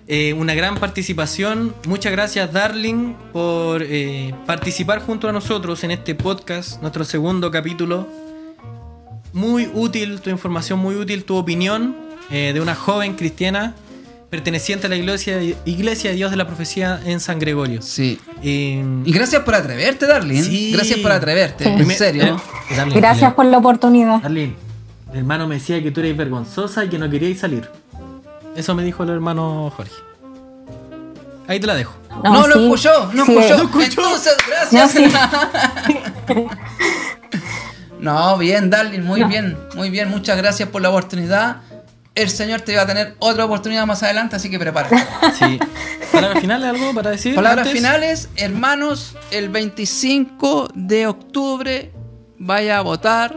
B: eh, una gran participación. Muchas gracias, Darling, por eh, participar junto a nosotros en este podcast, nuestro segundo capítulo. Muy útil tu información, muy útil tu opinión eh, de una joven cristiana perteneciente a la iglesia, iglesia de Dios de la Profecía en San Gregorio.
A: Sí.
B: Eh,
A: Y gracias por atreverte, Darlene.
B: Sí.
A: Gracias por atreverte.
C: Sí.
A: En serio.
B: eh,
C: Gracias por la oportunidad.
B: Darlene, el hermano me decía que tú eres vergonzosa y que no queríais salir. Eso me dijo el hermano Jorge. Ahí te la dejo.
A: No, lo
C: sí,
A: escuchó, no
C: sí,
A: escuchó. Entonces, gracias.
C: No,
A: No, bien, Darlene, muy
C: No.
A: bien, muy bien. Muchas gracias por la oportunidad. El Señor te va a tener otra oportunidad más adelante, así que prepárate.
B: Sí. ¿Palabras finales algo para decir?
A: Palabras
B: antes?
A: finales, hermanos, el 25 de octubre vaya a votar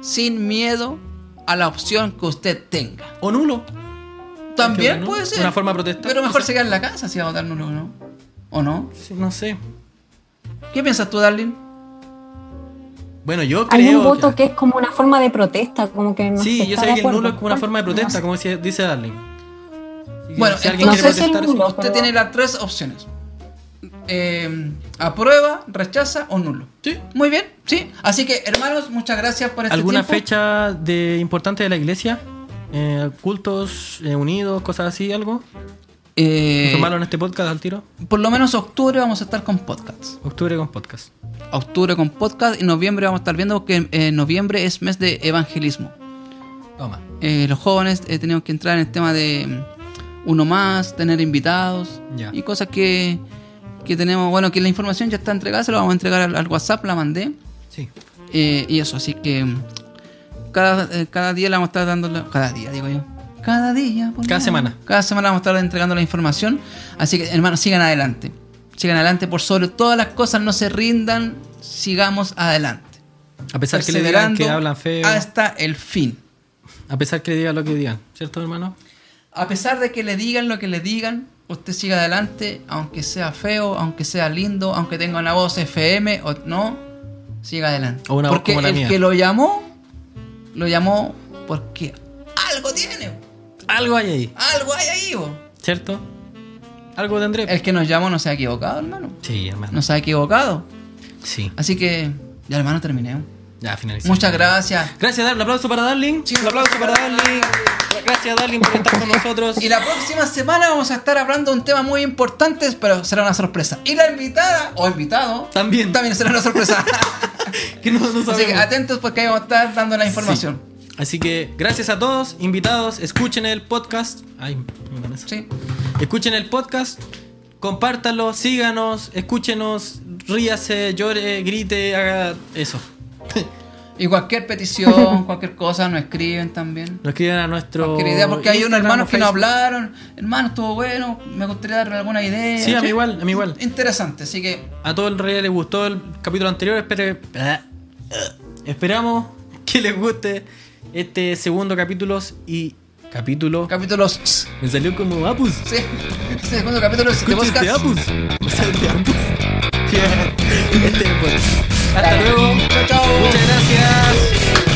A: sin miedo a la opción que usted tenga.
B: O nulo.
A: También puede ser.
B: Una forma de protestar.
A: Pero mejor se queda en la casa si va a votar nulo o no. ¿O no?
B: Sí, no sé.
A: ¿Qué piensas tú, Darlene?
B: Bueno, yo
C: Hay
B: creo
C: un voto que es como una forma de protesta, como que no
B: Sí,
C: se
B: yo sabía que el nulo es como una forma de protesta,
C: No sé.
B: como dice, dice Darling.
A: Bueno,
B: si alguien
C: no
B: quiere protestar,
C: nulo.
A: Usted
C: pero-
A: tiene las tres opciones. Eh, aprueba, rechaza o nulo.
B: Sí.
A: Muy bien, sí. Así que, hermanos, muchas gracias por este
B: ¿Alguna
A: tiempo.
B: fecha de importante de la iglesia? Eh, cultos eh, unidos, cosas así, algo.
A: Eh,
B: Informarlo en este podcast al tiro.
A: por lo menos octubre vamos a estar con podcasts.
B: Octubre con podcast.
A: Octubre con podcast y noviembre vamos a estar viendo que en noviembre es mes de evangelismo.
B: Toma.
A: Eh, los jóvenes eh, tenemos que entrar en el tema de mm, uno más, tener invitados
B: Ya.
A: y cosas que, que tenemos. Bueno, que la información ya está entregada, se la vamos a entregar al, al WhatsApp, la mandé.
B: Sí.
A: Eh, y eso, así que mm, cada, eh, cada día le vamos a estar dando. la- Cada día, digo yo. Cada día. por
B: Cada semana.
A: Cada semana vamos a estar entregando la información. Así que, hermanos, sigan adelante. Sigan adelante por sobre todas las cosas, no se rindan. Sigamos adelante.
B: A pesar que le digan que
A: Perseverando
B: hablan feo.
A: Hasta el fin.
B: A pesar que le digan lo que digan. ¿Cierto, hermano?
A: A pesar de que le digan lo que le digan, usted siga adelante, aunque sea feo, aunque sea lindo, aunque tenga una voz FM o no, siga adelante.
B: O una voz
A: porque
B: como la
A: el
B: mía.
A: que lo llamó, lo llamó porque algo tiene,
B: Algo hay ahí.
A: algo hay ahí. bo.
B: ¿Cierto? Algo tendré.
A: El que nos llamó no se ha equivocado, hermano.
B: Sí, hermano.
A: No se ha equivocado.
B: Sí.
A: Así que, ya hermano, terminemos.
B: Ya finalizamos.
A: Muchas gracias.
B: Gracias, Dar. Un aplauso para Darling.
A: Sí,
B: un aplauso para Darling. Gracias, Darling, por estar con nosotros.
A: Y la próxima semana vamos a estar hablando de un tema muy importante, pero será una sorpresa. Y la invitada, o invitado,
B: También.
A: también será una sorpresa.
B: que no, no
A: Así que atentos porque ahí vamos a estar dando la información.
B: Así que gracias a todos, invitados, escuchen el podcast. Ay, me.
A: Sí.
B: Escuchen el podcast, compártanlo, síganos, escúchenos, ríase, llore, grite, haga eso.
A: Y cualquier petición, cualquier cosa, nos escriben también.
B: Nos escriban a nuestro.
A: Cualquier idea, porque hay unos hermanos que nos hablaron. Hermano, estuvo bueno, me gustaría darle alguna idea.
B: Sí, a mí igual, a mí igual.
A: Interesante, así que
B: A todo el rey les gustó el capítulo anterior. Espere, esperamos que les guste este segundo capítulo y capítulo.
A: capítulos.
B: Me salió como Apus.
A: Sí, este segundo capítulo de
B: Escucha este. Apus. De Apus. Este, pues. Hasta luego.
A: Chao, chao.
B: Muchas gracias.